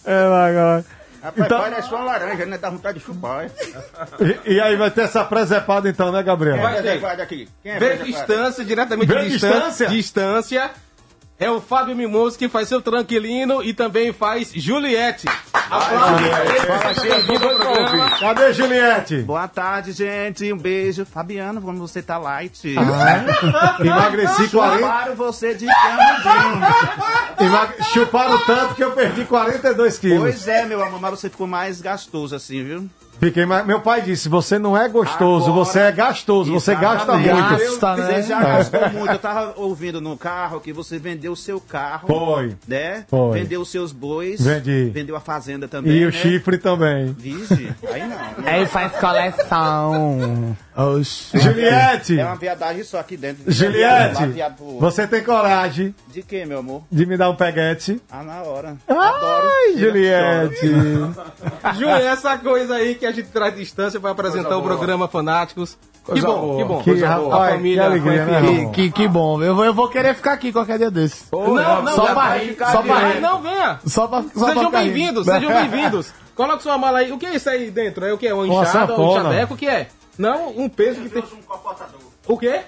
Ela gosta. Rapaz, Então- parece uma laranja, né? Dá vontade de chupar. é? E, e aí vai ter essa presepada então, né, Gabriel? É Vai ter. Quem é Vem preservado? distância, diretamente Vem de distância. distância? É o Fábio Mimoso que faz seu tranquilino e também faz Juliette. Aplausos. Cadê Juliette? Boa tarde, gente. Um beijo. Fabiano, como você tá light? Emagreci 40. Chuparam você de. Emag... Chuparam tanto que eu perdi 42 quilos. Pois é, meu amor, mas você ficou mais gastoso assim, viu? Fiquei mais... Meu pai disse: você não é gostoso, Agora- você é gastoso, você gasta muito. Gasta, né? Você já É. gastou muito. Eu tava ouvindo no carro que você vendeu o seu carro. Foi. Né? Foi. Vendeu os seus bois. Vendi. Vendeu a fazenda também. E né? o chifre também. Vige, aí não. Aí faz coleção. Oxi. Juliette! É uma viadagem só aqui dentro. Juliette, você tem coragem De quê, meu amor? de me dar um peguete? Ah, na hora. Ai, Juliette! Júnior, essa coisa aí que a gente traz distância para apresentar o programa Fanáticos. Que Coisa bom, boa. que bom. Que Coisa boa. rapaz, a família que alegria, né, irmão? Que, que bom. Eu vou, eu vou querer ficar aqui qualquer dia desse. Não, não, só não, pra vai rir, só pra Vai, rir. Não, venha. Só pra, só pra Sejam bem-vindos, sejam bem-vindos. Coloca sua mala aí. O que é isso aí dentro? É o que? Uma Uma enxada, um chaveco? O que é? Não, um peso que tem... O quê?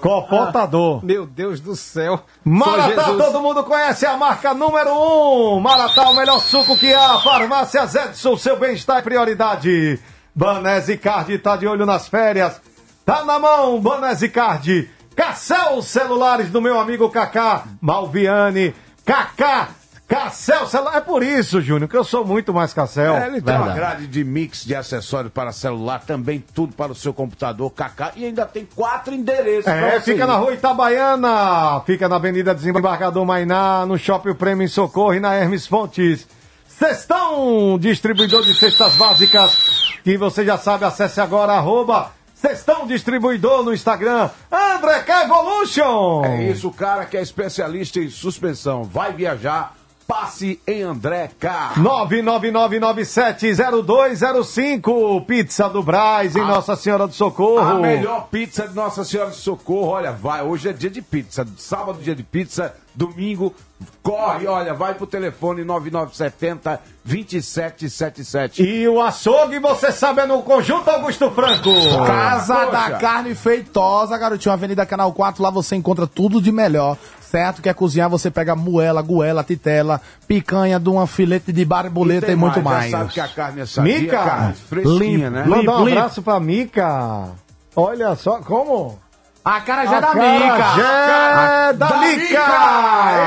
Copotador. Meu Deus do céu. Maratá, todo mundo conhece a marca número 1. Um. Maratá, o melhor suco que há. Farmácias Edson, seu bem-estar é prioridade. Banese Card tá de olho nas férias. Tá na mão, Banese Card. Cassel Celulares do meu amigo Kaká Malviane. Kaká, Cassel Celular. É por isso, Júnior, que eu sou muito mais Cassel. É, ele tem uma grade de mix de acessórios para celular, também tudo para o seu computador, Kaká, e ainda tem quatro endereços. É, fica ir. na rua Itabaiana, fica na Avenida Desembargador Mainá, no Shopping Prêmio em Socorro e na Hermes Fontes. Cestão, distribuidor de cestas básicas, que você já sabe, acesse agora, arroba Cestão Distribuidor no Instagram, André K Evolution. É isso, o cara que é especialista em suspensão. Vai viajar, passe em André K. 999970205, Pizza do Braz, em Nossa Senhora do Socorro. A melhor pizza de Nossa Senhora do Socorro. Olha, vai, hoje é dia de pizza. Sábado, dia de pizza. Domingo, corre, olha, vai pro telefone 9970 2777. E o açougue, você sabe, é no Conjunto Augusto Franco. Casa Poxa. da Carne Feitosa, garotinho, Avenida Canal 4, lá você encontra tudo de melhor. Certo? Quer cozinhar, você pega moela, goela, titela, picanha de uma filete de barboleta e, tem muito mais, mais. já sabe que a carne é sadia, Mica, carne fresquinha, limpo, né? Manda um Limpo, abraço pra Mica. Olha só, como? A cara já é da mica. da Da Mica!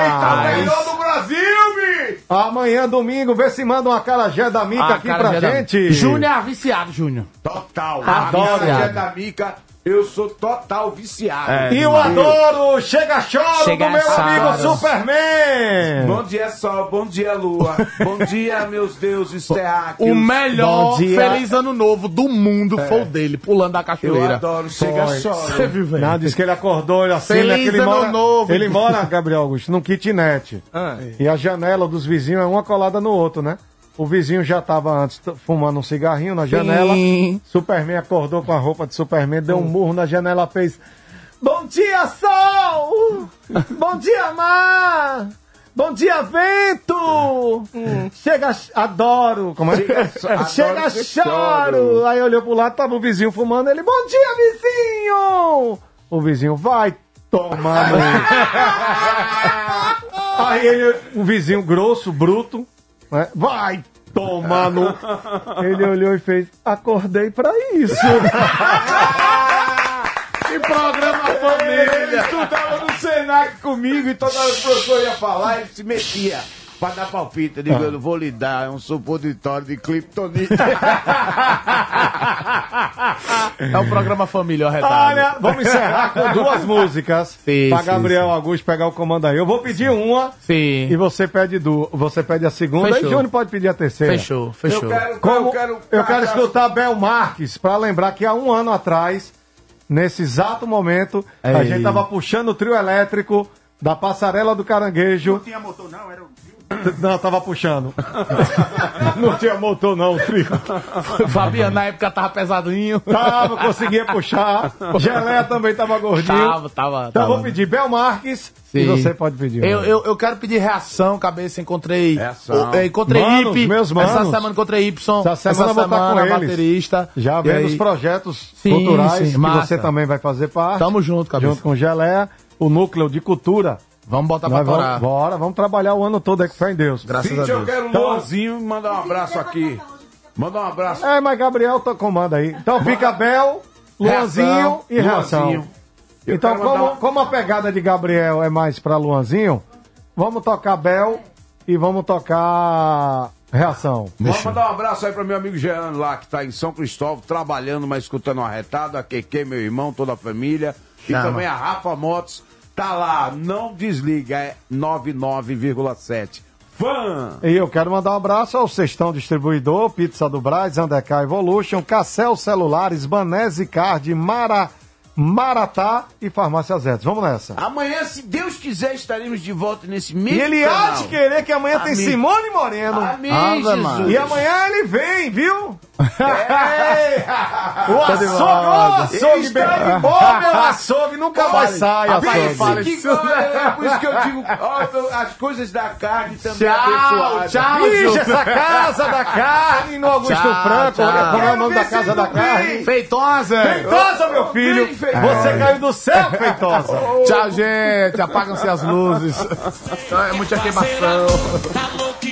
Eita, melhor do Brasil, mi! Amanhã, domingo, vê se manda um acarajé da Mica aqui pra Acarajé da- gente. Júnior é viciado, Júnior. Total. Adoro. A minha da Mica, eu sou total viciado. É. E eu adoro Chega Choro Chega do meu Choro. amigo Superman. Bom dia, sol, bom dia, lua. bom dia, meus deuses terráqueos. O melhor feliz ano novo do mundo foi o dele, pulando da Eu cachoeira. adoro, chega Foi. só. Você viu, velho? Não, diz que ele acordou, ele assim, Feliz né, ele ano mora, novo. Ele mora, Gabriel Augusto, num kitnet. Ah. E a janela dos vizinhos é uma colada no outro, né? O vizinho já tava antes fumando um cigarrinho na janela. Superman acordou com a roupa de Superman, deu um murro na janela, fez. Bom dia, sol! Bom dia, mar! Bom dia, vento! Chega, adoro! Como é? Chega, adoro Chega, choro! choro. Aí olhou pro lado, tava o vizinho fumando, ele, bom dia, vizinho! O vizinho, vai tomar no... Aí ele, o vizinho grosso, bruto, né? vai tomar no... Ele olhou e fez, acordei pra isso. Que programa família! Ele estudava no Senac comigo e toda vez que o professor ia falar, ele se metia. Pra dar palpite, eu digo, eu vou lhe dar é um supositório de Kryptonite. É o programa família, ó, retado. Olha, vamos encerrar com duas músicas. Sim, pra sim, Gabriel Augusto pegar o comando aí. Eu vou pedir uma Sim. e você pede du você pede a segunda Fechou. e Júnior pode pedir a terceira. Fechou, fechou. Eu quero, Como eu quero, eu quero escutar Bel Marques pra lembrar que há um ano atrás, nesse exato momento, a Ei. gente tava puxando o trio elétrico da passarela do caranguejo. Não tinha motor, não, era o. Não, tava puxando. não tinha motor, não, o trio. Fabiano na época tava pesadinho. Tava, conseguia puxar. Geleia também tava gordinho. Tava, tava. Então tava. vou pedir Bel Marques e Sim. você pode pedir. Eu, eu, eu quero pedir reação, cabeça. Encontrei. Reação. Eu, encontrei Manos, meus Essa semana encontrei Y. Essa semana vou estar com eles. baterista. Já E vendo aí- os projetos Sim, culturais sim, que massa. você também vai fazer parte. Tamo junto, cabeça. junto com Geleia, o núcleo de cultura. Vamos botar pra Nós vamos, torar. bora, vamos trabalhar o ano todo aí com fé em Deus. Graças a Gente, eu Deus. quero um Luanzinho mandar um abraço aqui. Mandar um abraço. É, mas Gabriel tá comanda aí. Então fica Bel, Luanzinho Reação, e Reação. Luanzinho. Eu Então, mandar como, como a pegada de Gabriel é mais pra Luanzinho, vamos tocar Bel e vamos tocar Reação. Vamos mandar um abraço aí pro meu amigo Jean lá, que tá em São Cristóvão, trabalhando, mas escutando uma retada, a Keke, meu irmão, toda a família. E Chama. também a Rafa Motos, tá lá, não desliga, é 99,7. Fã! E eu quero mandar um abraço ao Sextão Distribuidor, Pizza do Braz, Andecar Evolution, Cassel Celulares, Banese Card, Mara, Maratá e Farmácia Zetos. Vamos nessa. Amanhã, se Deus quiser, estaremos de volta nesse mesmo E ele canal. há de querer que amanhã tem Amém. Simone Moreno. Amém, Jesus. E amanhã ele vem, viu? É. o açougue, o açougue, está bem. de meu açougue, nunca mais sai, açougue. fala que- é por isso que eu digo, ó, as coisas da carne também Tchau, abençoadas. tchau, Ixi, essa casa da carne no Augusto Tchau, Franco. tchau. Como é o nome da casa da carne? Feitosa! Feitosa, meu filho! Você caiu do céu, Feitosa! Tchau, gente. Apagam-se as luzes. É muita queimação.